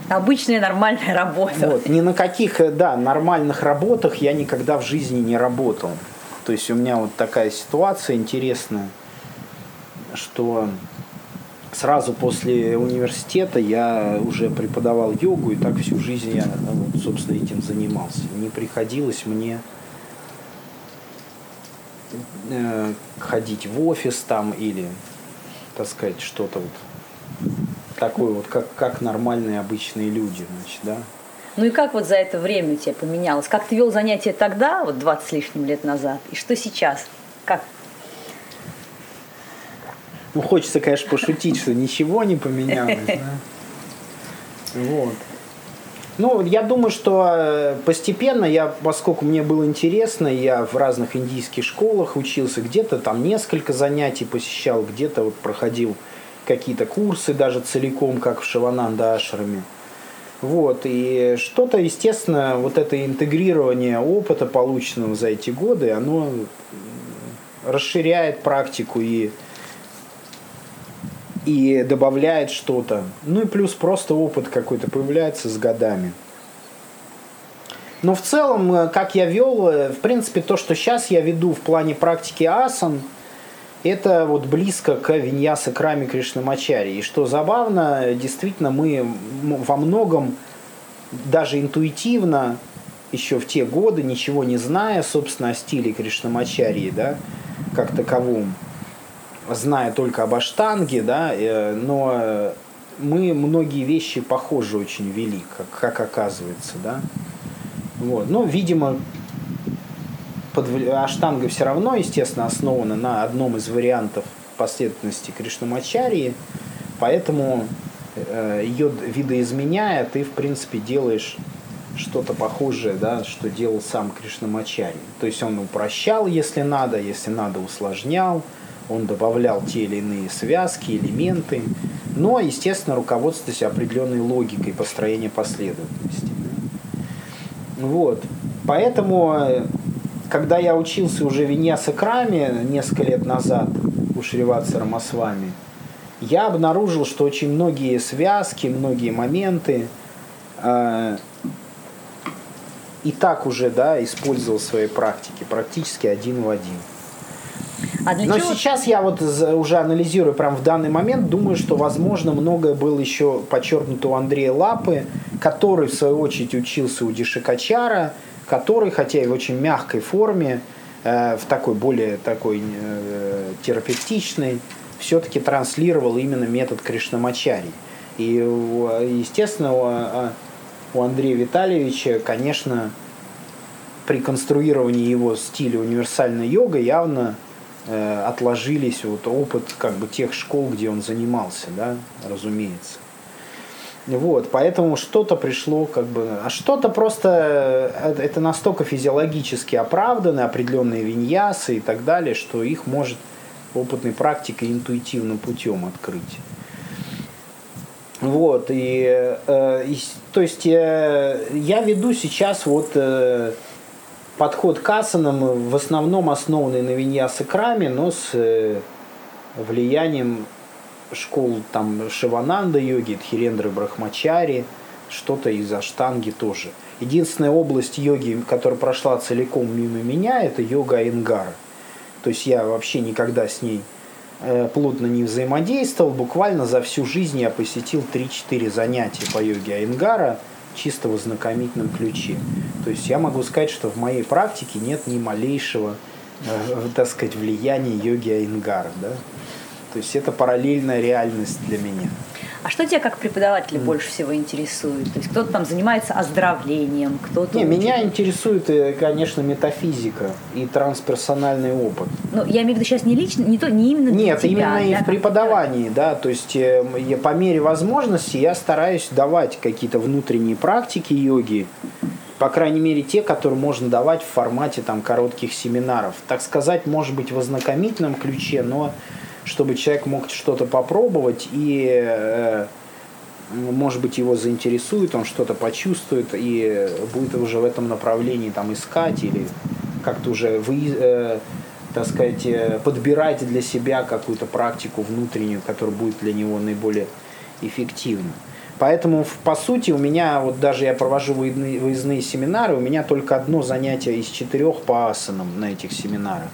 Обычная нормальная работа. Вот, ни на каких, да, нормальных работах я никогда в жизни не работал. То есть у меня вот такая ситуация интересная, что сразу после университета я уже преподавал йогу, и так всю жизнь я вот, собственно, этим занимался. Не приходилось мне э, ходить в офис там или, так сказать, что-то вот такое вот, как, как нормальные обычные люди, значит, да. Ну и как вот за это время у тебя поменялось? Как ты вел занятия тогда, вот 20 с лишним лет назад, и что сейчас? Как? Ну, хочется, конечно, пошутить, что ничего не поменялось? Вот. Ну, я думаю, что э, постепенно я, поскольку мне было интересно, я в разных индийских школах учился, где-то там несколько занятий посещал, где-то вот проходил какие-то курсы даже целиком, как в Шивананда Ашраме. Вот, и что-то, естественно, вот это интегрирование опыта, полученного за эти годы, оно расширяет практику и, и добавляет что-то. Ну и плюс просто опыт какой-то появляется с годами. Но в целом, как я вел, в принципе, то, что сейчас я веду в плане практики асан – это вот близко к Виньяса Краме Кришнамачари. И что забавно, действительно, мы во многом даже интуитивно еще в те годы, ничего не зная, собственно, о стиле Кришнамачарии, да, как таковом, зная только об Аштанге, да, э, но мы многие вещи похожи очень вели, как, как оказывается, да. Вот. Ну, видимо, под, аштанга все равно, естественно, основана на одном из вариантов последовательности Кришнамачарии, поэтому э, ее видоизменяя, ты, в принципе, делаешь что-то похожее, да, что делал сам Кришнамачари. То есть он упрощал, если надо, если надо, усложнял, он добавлял те или иные связки, элементы, но, естественно, руководствуясь определенной логикой построения последовательности. Вот. Поэтому э, когда я учился уже Виньяса Краме несколько лет назад у Шриватса Рамасвами, я обнаружил, что очень многие связки, многие моменты э, и так уже да, использовал в своей практике, практически один в один. А Но чего? сейчас я вот уже анализирую прям в данный момент, думаю, что, возможно, многое было еще подчеркнуто у Андрея Лапы, который, в свою очередь, учился у Дишикачара, который, хотя и в очень мягкой форме, э, в такой более такой э, терапевтичной, все-таки транслировал именно метод Кришнамачари. И, естественно, у, а, у Андрея Витальевича, конечно, при конструировании его стиля универсальной йога явно э, отложились вот опыт как бы тех школ, где он занимался, да, разумеется. Вот, поэтому что-то пришло как бы, а что-то просто, э, это настолько физиологически оправданы, определенные виньясы и так далее, что их может опытной практикой интуитивным путем открыть. Вот, и, э, и то есть э, я веду сейчас вот э, подход к асанам, в основном основанный на виньяса краме, но с э, влиянием школ там Шивананда йоги, Тхирендры Брахмачари, что-то из Аштанги тоже. Единственная область йоги, которая прошла целиком мимо меня, это йога Айнгара. То есть я вообще никогда с ней э, плотно не взаимодействовал. Буквально за всю жизнь я посетил 3-4 занятия по йоге Айнгара чисто в ознакомительном ключе. То есть я могу сказать, что в моей практике нет ни малейшего, э, так сказать, влияния йоги Айнгара. Да? То есть это параллельная реальность для меня. А что тебя как преподавателя mm. больше всего интересует? То есть кто-то там занимается оздоровлением, кто-то... Не, учит... меня интересует, э, конечно, метафизика и трансперсональный опыт. Ну, я имею в виду сейчас не лично, не, то, не именно Нет, тебя, именно да, и в преподавании, да, то есть э, я, по мере возможности я стараюсь давать какие-то внутренние практики йоги, по крайней мере, те, которые можно давать в формате там коротких семинаров. Так сказать, может быть, в ознакомительном ключе, но чтобы человек мог что-то попробовать и э, может быть его заинтересует, он что-то почувствует и будет уже в этом направлении там искать или как-то уже вы, э, так сказать, э, подбирать для себя какую-то практику внутреннюю, которая будет для него наиболее эффективна. Поэтому, по сути, у меня, вот даже я провожу выездные, выездные семинары, у меня только одно занятие из четырех по асанам на этих семинарах.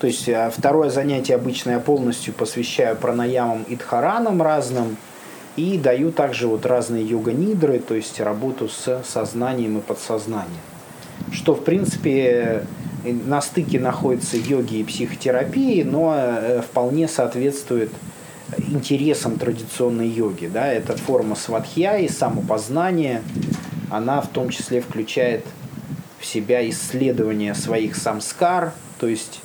То есть а, второе занятие обычно я полностью посвящаю пранаямам и дхаранам разным. И даю также вот разные йога-нидры, то есть работу с сознанием и подсознанием. Что, в принципе, на стыке находится йоги и психотерапии, но э, вполне соответствует интересам традиционной йоги. Да? Это форма сватхьяи, самопознание. Она в том числе включает в себя исследование своих самскар, то есть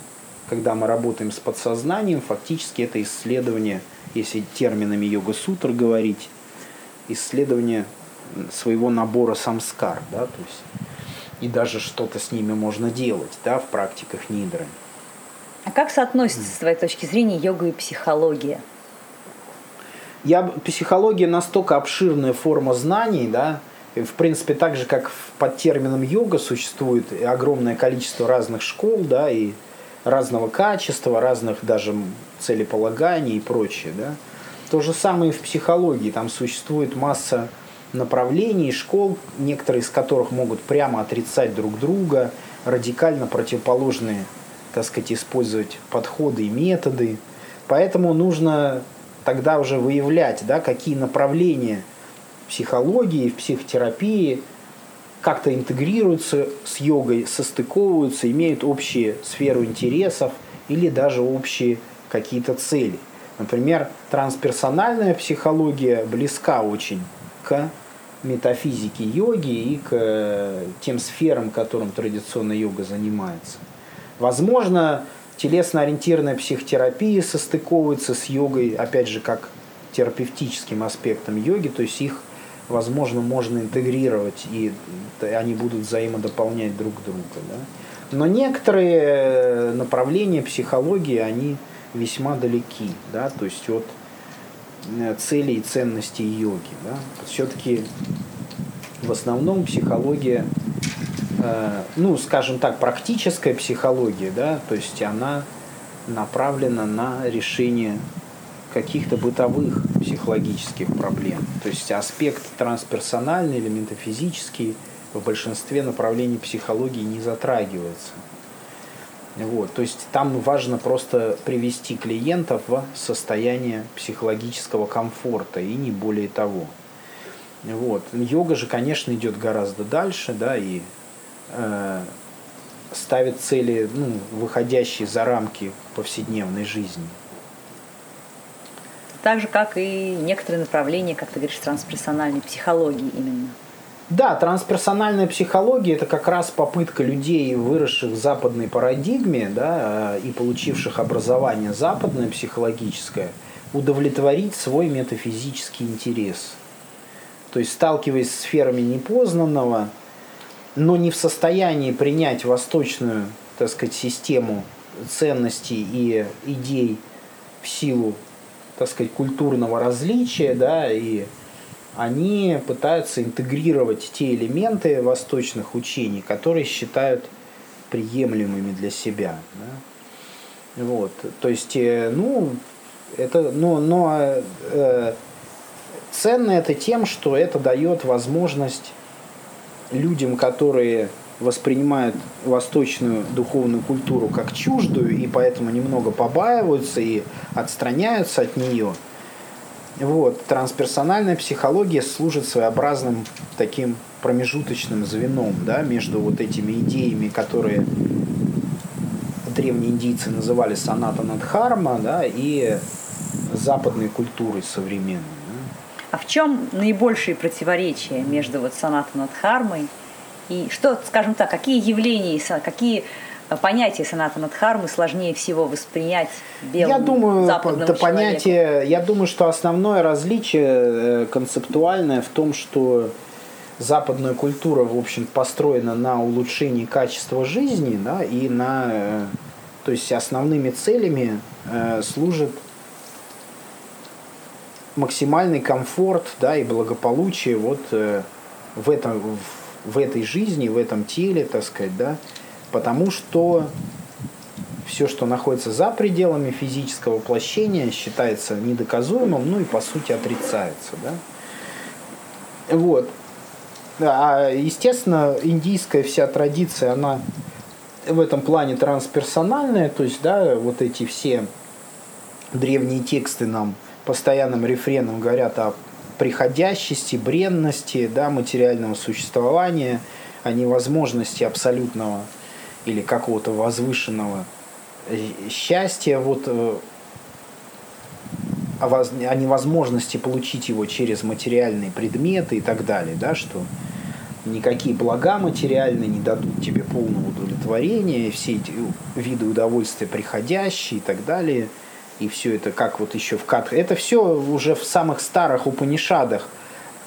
когда мы работаем с подсознанием, фактически это исследование – если терминами йога-сутр говорить, исследование своего набора самскар, да, то есть и даже что-то с ними можно делать, да, в практиках нидры. А как соотносится, с твоей точки зрения, йога и психология? Я, психология настолько обширная форма знаний, да, в принципе, так же, как под термином йога существует огромное количество разных школ, да, и разного качества, разных даже целеполаганий и прочее. Да? То же самое и в психологии. Там существует масса направлений, школ, некоторые из которых могут прямо отрицать друг друга, радикально противоположные, так сказать, использовать подходы и методы. Поэтому нужно тогда уже выявлять, да, какие направления в психологии, в психотерапии как-то интегрируются с йогой, состыковываются, имеют общие сферу интересов или даже общие какие-то цели. Например, трансперсональная психология близка очень к метафизике йоги и к э, тем сферам, которым традиционная йога занимается. Возможно, телесно-ориентированная психотерапия состыковывается с йогой, опять же, как терапевтическим аспектом йоги, то есть их возможно, можно интегрировать, и они будут взаимодополнять друг друга. Да? Но некоторые направления психологии, они весьма далеки, да, то есть от э, целей и ценностей йоги. Да? Все-таки в основном психология, э, ну, скажем так, практическая психология, да, то есть она направлена на решение каких-то бытовых психологических проблем. То есть аспект трансперсональный или метафизический в большинстве направлений психологии не затрагивается. Вот, то есть там важно просто привести клиентов в состояние психологического комфорта и не более того. Вот. Йога же, конечно, идет гораздо дальше, да, и э, ставит цели, ну, выходящие за рамки повседневной жизни так же, как и некоторые направления, как ты говоришь, трансперсональной психологии именно. Да, трансперсональная психология – это как раз попытка людей, выросших в западной парадигме да, и получивших образование западное психологическое, удовлетворить свой метафизический интерес. То есть, сталкиваясь с сферами непознанного, но не в состоянии принять восточную, так сказать, систему ценностей и идей в силу так сказать, культурного различия, да, и они пытаются интегрировать те элементы восточных учений, которые считают приемлемыми для себя. Да. Вот, то есть, э, ну, это, но, но э, ценно это тем, что это дает возможность людям, которые воспринимают восточную духовную культуру как чуждую и поэтому немного побаиваются и отстраняются от нее. Вот. Трансперсональная психология служит своеобразным таким промежуточным звеном да, между вот этими идеями, которые древние индийцы называли саната надхарма, да, и западной культурой современной. А в чем наибольшие противоречия между вот саната надхармой и что, скажем так, какие явления, какие э, понятия саната Надхармы сложнее всего воспринять белому я думаю, западному это понятие, Я думаю, что основное различие э, концептуальное в том, что западная культура, в общем, построена на улучшении качества жизни, да, и на, э, то есть основными целями служит максимальный комфорт, да, и благополучие вот в этом, в в этой жизни, в этом теле, так сказать, да, потому что все, что находится за пределами физического воплощения, считается недоказуемым, ну и по сути отрицается, да. Вот. А, естественно, индийская вся традиция, она в этом плане трансперсональная, то есть, да, вот эти все древние тексты нам постоянным рефреном говорят о приходящести, бренности да, материального существования, о невозможности абсолютного или какого-то возвышенного э, счастья, вот, э, о, воз, о невозможности получить его через материальные предметы и так далее, да, что никакие блага материальные не дадут тебе полного удовлетворения, все эти виды удовольствия приходящие и так далее. И все это как вот еще в Катха. Это все уже в самых старых Упанишадах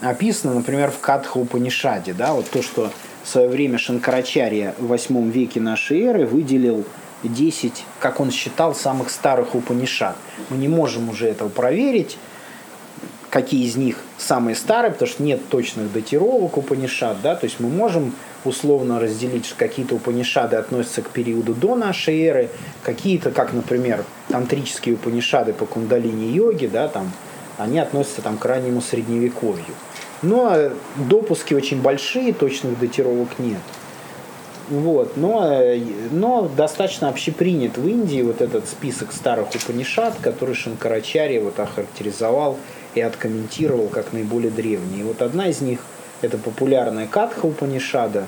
описано, например, в Катха Упанишаде, да, вот то, что в свое время Шанкарачарья в 8 веке нашей эры выделил 10, как он считал, самых старых Упанишад. Мы не можем уже этого проверить, какие из них самые старые, потому что нет точных датировок Упанишад, да, то есть мы можем условно разделить, что какие-то Упанишады относятся к периоду до нашей эры, какие-то, как, например, тантрические Упанишады по кундалини-йоге, да, там, они относятся там, к раннему средневековью. Но допуски очень большие, точных датировок нет. Вот, но, но достаточно общепринят в Индии вот этот список старых Упанишад, который Шанкарачарья вот охарактеризовал и откомментировал как наиболее древние. И вот одна из них – это популярная Катха Упанишада,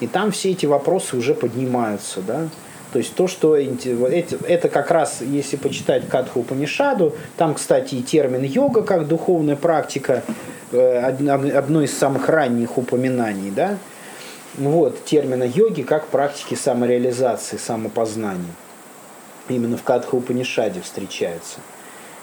и там все эти вопросы уже поднимаются, да. То есть то, что это как раз, если почитать Катху Упанишаду, там, кстати, и термин йога как духовная практика, э, одно из самых ранних упоминаний, да, вот, термина йоги как практики самореализации, самопознания. Именно в Катха Упанишаде встречается.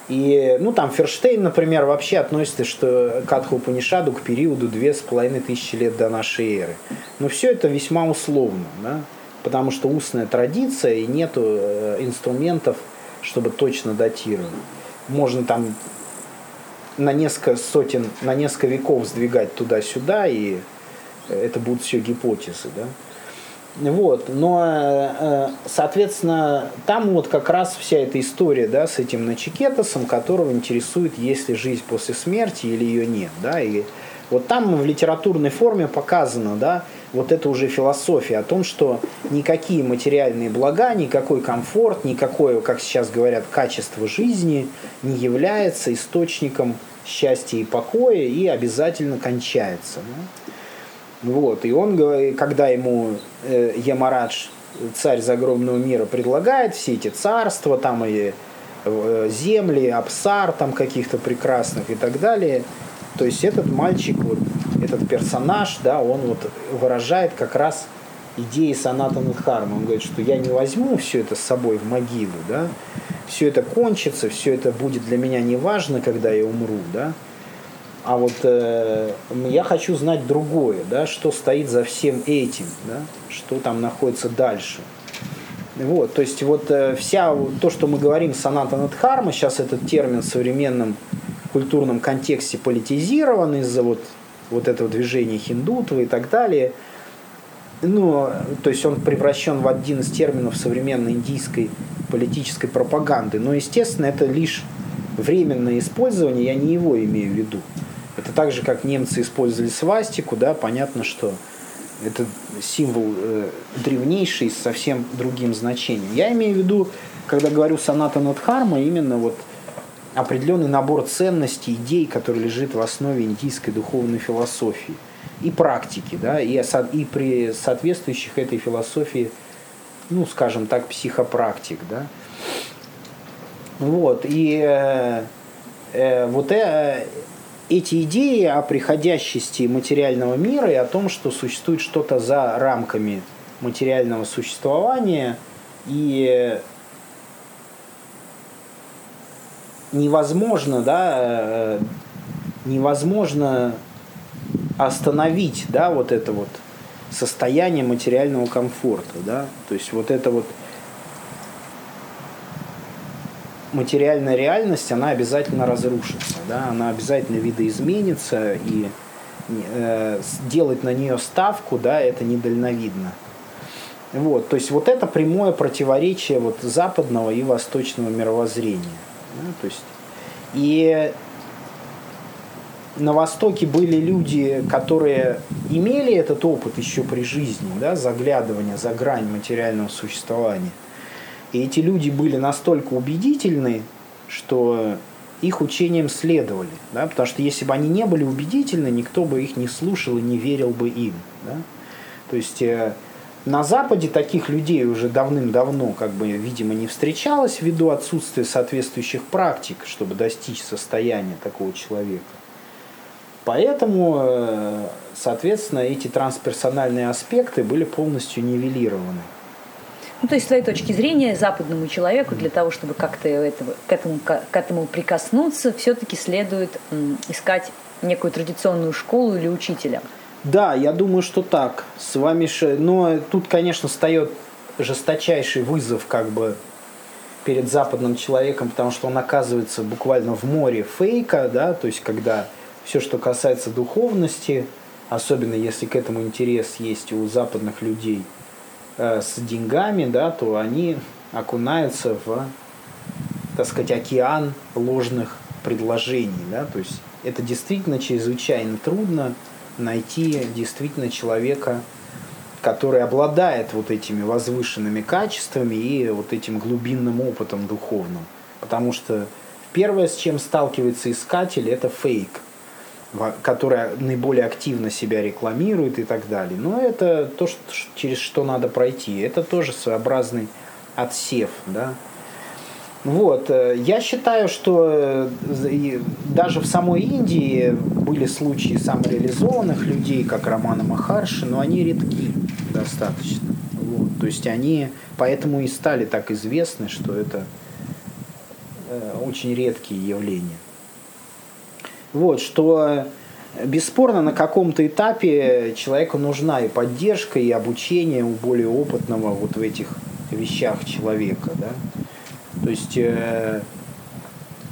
И, ну, там Ферштейн, например, вообще относится, что Катха Упанишаду к периоду две с половиной тысячи лет до нашей эры. Но все это весьма условно, да? потому что устная традиция и нету э, инструментов, чтобы точно датировать. Можно там на несколько сотен, на несколько веков сдвигать туда-сюда, и это будут все гипотезы. Да? Вот, но, э, соответственно, там вот как раз вся эта история, да, с этим Начикетосом, которого интересует, есть ли жизнь после смерти или ее нет, да, и вот там в литературной форме показано, да, вот это уже философия о том, что никакие материальные блага, никакой комфорт, никакое, как сейчас говорят, качество жизни не является источником счастья и покоя и обязательно кончается. Да? Вот. И он, когда ему э, Ямарадж, царь загробного мира, предлагает все эти царства, там и э, земли, абсар там каких-то прекрасных и так далее, то есть этот мальчик, вот, этот персонаж, да, он вот выражает как раз идеи Саната Надхарма. Он говорит, что я не возьму все это с собой в могилу, да, все это кончится, все это будет для меня неважно, когда я умру, да, а вот э, я хочу знать другое, да, что стоит за всем этим, да, что там находится дальше. Вот, то есть вот э, вся то, что мы говорим саната надхарма, сейчас этот термин в современном культурном контексте политизирован из-за вот, вот этого движения хиндутва и так далее. Ну, то есть он превращен в один из терминов современной индийской политической пропаганды. Но, естественно, это лишь временное использование, я не его имею в виду. Это так же, как немцы использовали свастику, да, понятно, что это символ э, древнейший с совсем другим значением. Я имею в виду, когда говорю соната Надхарма, именно вот определенный набор ценностей, идей, который лежит в основе индийской духовной философии и практики, да, и, и при соответствующих этой философии, ну, скажем так, психопрактик, да. Вот, и э, э, вот э, эти идеи о приходящести материального мира и о том, что существует что-то за рамками материального существования и невозможно, да, э, невозможно остановить, да, вот это вот состояние материального комфорта, да, то есть вот это вот материальная реальность, она обязательно разрушится, да, она обязательно видоизменится, и э, делать на нее ставку, да, это недальновидно. Вот, то есть вот это прямое противоречие вот западного и восточного мировоззрения. Да, то есть, и на Востоке были люди, которые имели этот опыт еще при жизни, да, заглядывания за грань материального существования. И эти люди были настолько убедительны, что их учениям следовали. Да? Потому что если бы они не были убедительны, никто бы их не слушал и не верил бы им. Да? То есть э, на Западе таких людей уже давным-давно, как бы, видимо, не встречалось ввиду отсутствия соответствующих практик, чтобы достичь состояния такого человека. Поэтому, э, соответственно, эти трансперсональные аспекты были полностью нивелированы. Ну, то есть, с твоей точки зрения, западному человеку для того, чтобы как-то этого, к, этому, к этому прикоснуться, все-таки следует искать некую традиционную школу или учителя. Да, я думаю, что так. С вами же, но тут, конечно, встает жесточайший вызов как бы перед западным человеком, потому что он оказывается буквально в море фейка, да, то есть когда все, что касается духовности, особенно если к этому интерес есть у западных людей с деньгами, да, то они окунаются в, так сказать, океан ложных предложений, да, то есть это действительно чрезвычайно трудно найти действительно человека, который обладает вот этими возвышенными качествами и вот этим глубинным опытом духовным. Потому что первое, с чем сталкивается искатель, это фейк, который наиболее активно себя рекламирует и так далее. Но это то, через что надо пройти. Это тоже своеобразный отсев, да, вот. Э, я считаю, что э, даже в самой Индии были случаи самореализованных людей, как Романа Махарши, но они редки достаточно. Вот. То есть они поэтому и стали так известны, что это э, очень редкие явления. Вот, что бесспорно на каком-то этапе человеку нужна и поддержка, и обучение у более опытного вот в этих вещах человека. Да? То есть э,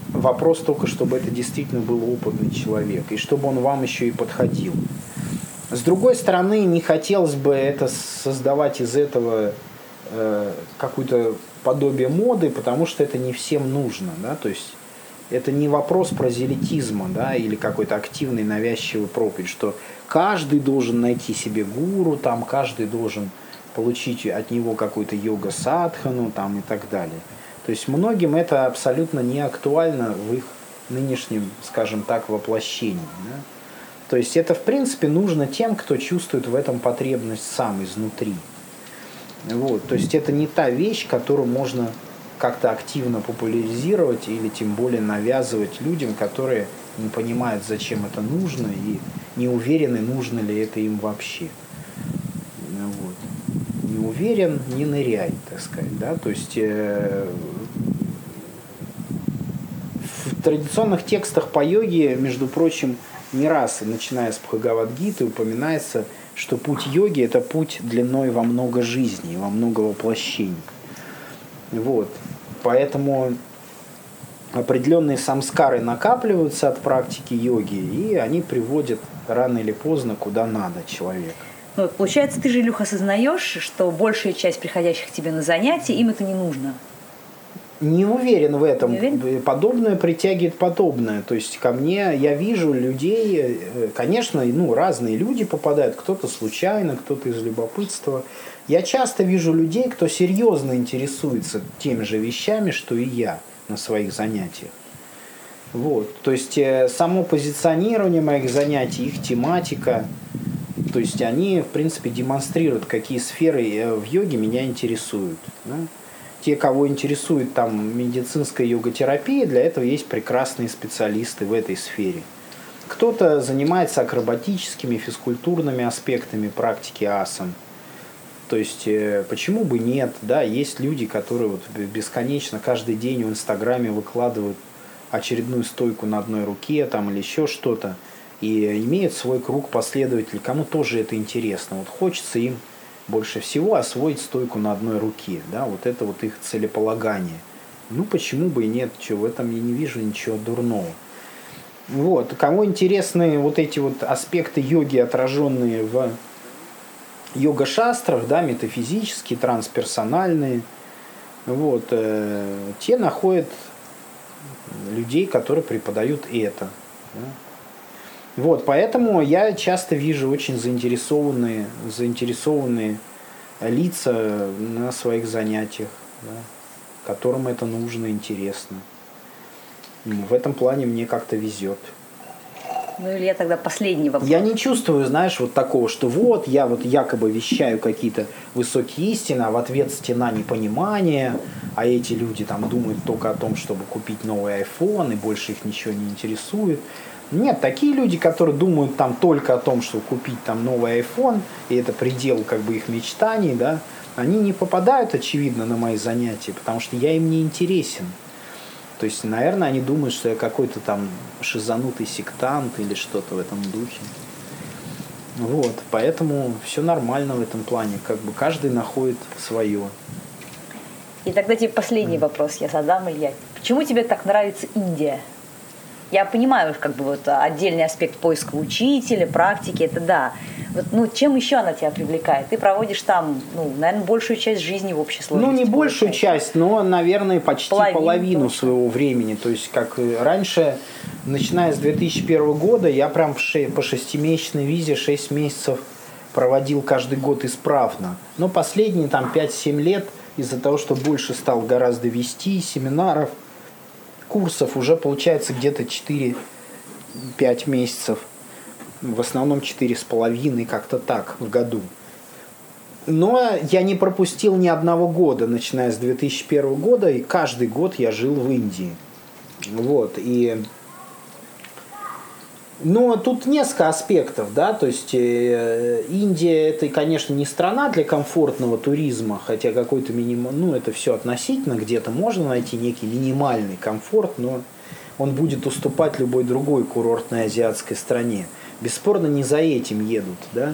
вопрос только, чтобы это действительно был опытный человек, и чтобы он вам еще и подходил. С другой стороны, не хотелось бы это создавать из этого э, какое-то подобие моды, потому что это не всем нужно. Да? То есть это не вопрос прозелитизма да, или какой-то активной навязчивой проповедь, что каждый должен найти себе гуру, там каждый должен получить от него какую-то йога-садхану там, и так далее. То есть многим это абсолютно не актуально в их нынешнем, скажем так, воплощении. Да? То есть это, в принципе, нужно тем, кто чувствует в этом потребность сам изнутри. Вот. То есть это не та вещь, которую можно как-то активно популяризировать или тем более навязывать людям, которые не понимают, зачем это нужно и не уверены, нужно ли это им вообще уверен, не ныряй, так сказать. Да? То есть э, в традиционных текстах по йоге, между прочим, не раз, начиная с Бхагавадгиты, упоминается, что путь йоги – это путь длиной во много жизней, во много воплощений. Вот. Поэтому определенные самскары накапливаются от практики йоги, и они приводят рано или поздно куда надо человека. Ну, получается, ты же, Илюха, осознаешь, что большая часть приходящих к тебе на занятия, им это не нужно. Не уверен в этом. уверен? Подобное притягивает подобное. То есть ко мне я вижу людей, э, конечно, ну, разные люди попадают, кто-то случайно, кто-то из любопытства. Я часто вижу людей, кто серьезно интересуется теми же вещами, что и я на своих занятиях. Вот. То есть э, само позиционирование моих занятий, их тематика, то есть они, в принципе, демонстрируют, какие сферы э, в йоге меня интересуют. Да? Те, кого интересует там медицинская йога-терапия, для этого есть прекрасные специалисты в этой сфере. Кто-то занимается акробатическими, физкультурными аспектами практики асан. То есть, э, почему бы нет, да, есть люди, которые вот бесконечно каждый день в Инстаграме выкладывают очередную стойку на одной руке там или еще что-то и имеют свой круг последователей, кому тоже это интересно. Вот хочется им больше всего освоить стойку на одной руке, да, вот это вот их целеполагание. Ну, почему бы и нет, что в этом я не вижу ничего дурного. Вот, кому интересны вот эти вот аспекты йоги, отраженные в йога-шастрах, да, метафизические, трансперсональные, вот, э, те находят людей, которые преподают это. Да. Вот, поэтому я часто вижу очень заинтересованные, заинтересованные лица на своих занятиях, да, которым это нужно, интересно. В этом плане мне как-то везет. Ну, или я тогда последний вопрос. Я не чувствую, знаешь, вот такого, что вот я вот якобы вещаю какие-то высокие истины, а в ответ стена непонимания, а эти люди там думают только о том, чтобы купить новый iPhone, и больше их ничего не интересует. Нет, такие люди, которые думают там только о том, что купить там новый iPhone, и это предел как бы их мечтаний, да, они не попадают, очевидно, на мои занятия, потому что я им не интересен. То есть, наверное, они думают, что я какой-то там шизанутый сектант или что-то в этом духе. Вот, поэтому все нормально в этом плане, как бы каждый находит свое. И тогда тебе последний вопрос я задам, Илья. Почему тебе так нравится Индия? Я понимаю, как бы вот отдельный аспект поиска учителя, практики, это да. Вот, ну, чем еще она тебя привлекает? Ты проводишь там, ну, наверное, большую часть жизни в общей сложности. Ну, не большую часть, но, наверное, почти половину, половину своего времени. То есть, как раньше, начиная с 2001 года, я прям по шестимесячной визе 6 месяцев проводил каждый год исправно. Но последние там 5-7 лет из-за того, что больше стал гораздо вести семинаров, курсов уже получается где-то 4-5 месяцев. В основном 4,5, как-то так в году. Но я не пропустил ни одного года, начиная с 2001 года, и каждый год я жил в Индии. Вот, и но тут несколько аспектов, да, то есть э, Индия это, конечно, не страна для комфортного туризма, хотя какой-то минимум, ну это все относительно, где-то можно найти некий минимальный комфорт, но он будет уступать любой другой курортной азиатской стране. Бесспорно, не за этим едут, да.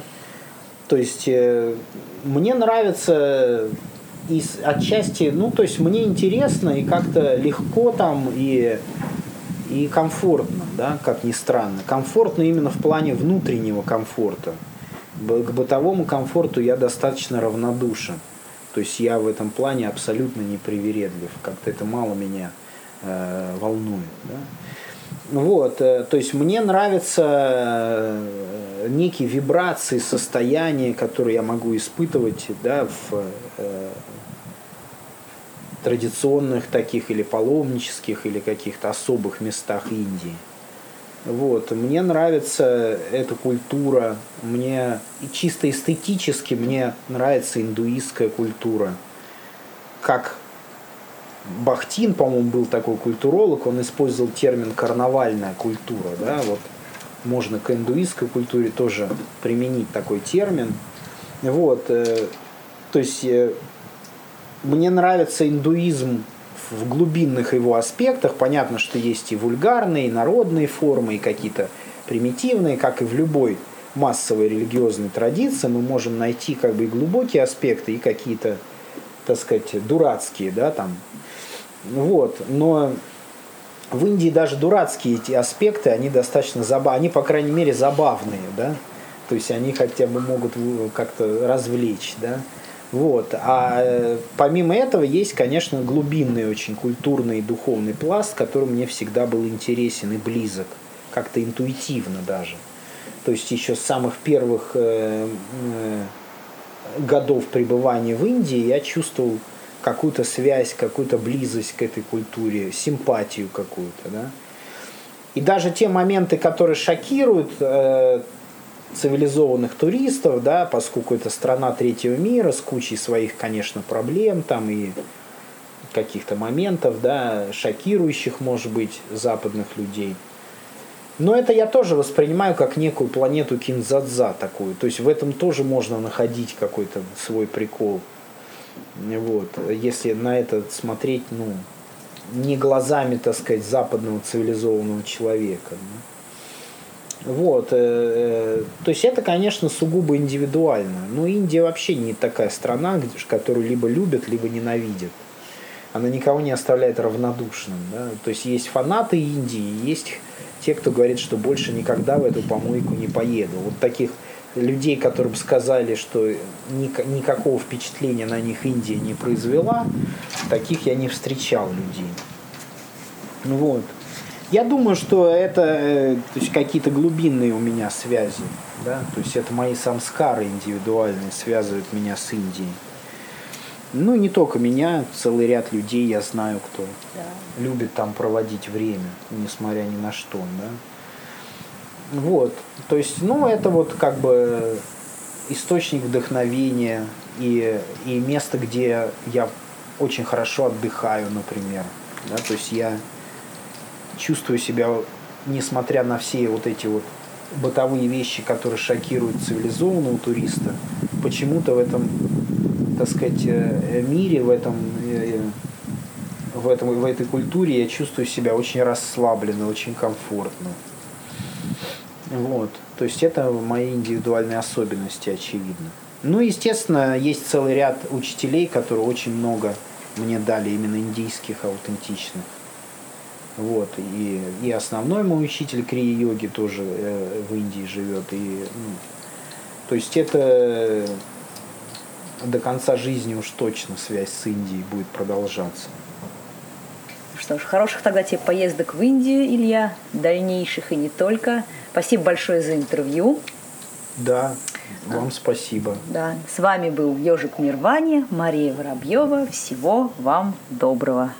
То есть э, мне нравится и отчасти, ну то есть мне интересно и как-то легко там и и комфортно, да, как ни странно. Комфортно именно в плане внутреннего комфорта. К бытовому комфорту я достаточно равнодушен. То есть я в этом плане абсолютно непривередлив. Как-то это мало меня э, волнует. Да? Вот, э, то есть мне нравятся э, некие вибрации, состояния, которые я могу испытывать да, в, э, традиционных таких или паломнических или каких-то особых местах Индии. Вот. Мне нравится эта культура, мне чисто эстетически мне нравится индуистская культура. Как Бахтин, по-моему, был такой культуролог, он использовал термин карнавальная культура, да, вот можно к индуистской культуре тоже применить такой термин. Вот, э, то есть э, мне нравится индуизм в глубинных его аспектах. Понятно, что есть и вульгарные, и народные формы, и какие-то примитивные, как и в любой массовой религиозной традиции, мы можем найти как бы и глубокие аспекты, и какие-то, так сказать, дурацкие, да, там. Вот, но в Индии даже дурацкие эти аспекты, они достаточно забавные, они, по крайней мере, забавные, да, то есть они хотя бы могут как-то развлечь, да. Вот. А э, помимо этого есть, конечно, глубинный очень культурный и духовный пласт, который мне всегда был интересен и близок, как-то интуитивно даже. То есть еще с самых первых э, э, годов пребывания в Индии я чувствовал какую-то связь, какую-то близость к этой культуре, симпатию какую-то, да. И даже те моменты, которые шокируют, цивилизованных туристов, да, поскольку это страна третьего мира с кучей своих, конечно, проблем там и каких-то моментов, да, шокирующих, может быть, западных людей. Но это я тоже воспринимаю как некую планету Кинзадза такую. То есть в этом тоже можно находить какой-то свой прикол. Вот. Если на это смотреть, ну, не глазами, так сказать, западного цивилизованного человека. Да. Вот, э, э, то есть это, конечно, сугубо индивидуально. Но Индия вообще не такая страна, которую либо любят, либо ненавидят. Она никого не оставляет равнодушным. Да? То есть есть фанаты Индии, есть те, кто говорит, что больше никогда в эту помойку не поеду. Вот таких людей, которым сказали, что никакого впечатления на них Индия не произвела, таких я не встречал людей. Вот. Я думаю, что это э, то есть какие-то глубинные у меня связи. Да? То есть это мои самскары индивидуальные связывают меня с Индией. Ну, не только меня, целый ряд людей я знаю, кто любит там проводить время, несмотря ни на что, да. Вот, то есть, ну, это вот как бы источник вдохновения и, и место, где я очень хорошо отдыхаю, например. Да, то есть я чувствую себя, несмотря на все вот эти вот бытовые вещи, которые шокируют цивилизованного туриста, почему-то в этом, так сказать, э, мире, в этом, э, в этом, в этой культуре я чувствую себя очень расслабленно, очень комфортно. Вот. То есть это мои индивидуальные особенности, очевидно. Ну, естественно, есть целый ряд учителей, которые очень много мне дали именно индийских, аутентичных. Вот. И, и основной мой учитель крия-йоги тоже э, в Индии живет. И, ну, то есть это до конца жизни уж точно связь с Индией будет продолжаться. Что ж, хороших тогда тебе поездок в Индию, Илья, дальнейших и не только. Спасибо большое за интервью. Да, вам спасибо. Да, с вами был Ежик Нирвани, Мария Воробьева. Всего вам доброго.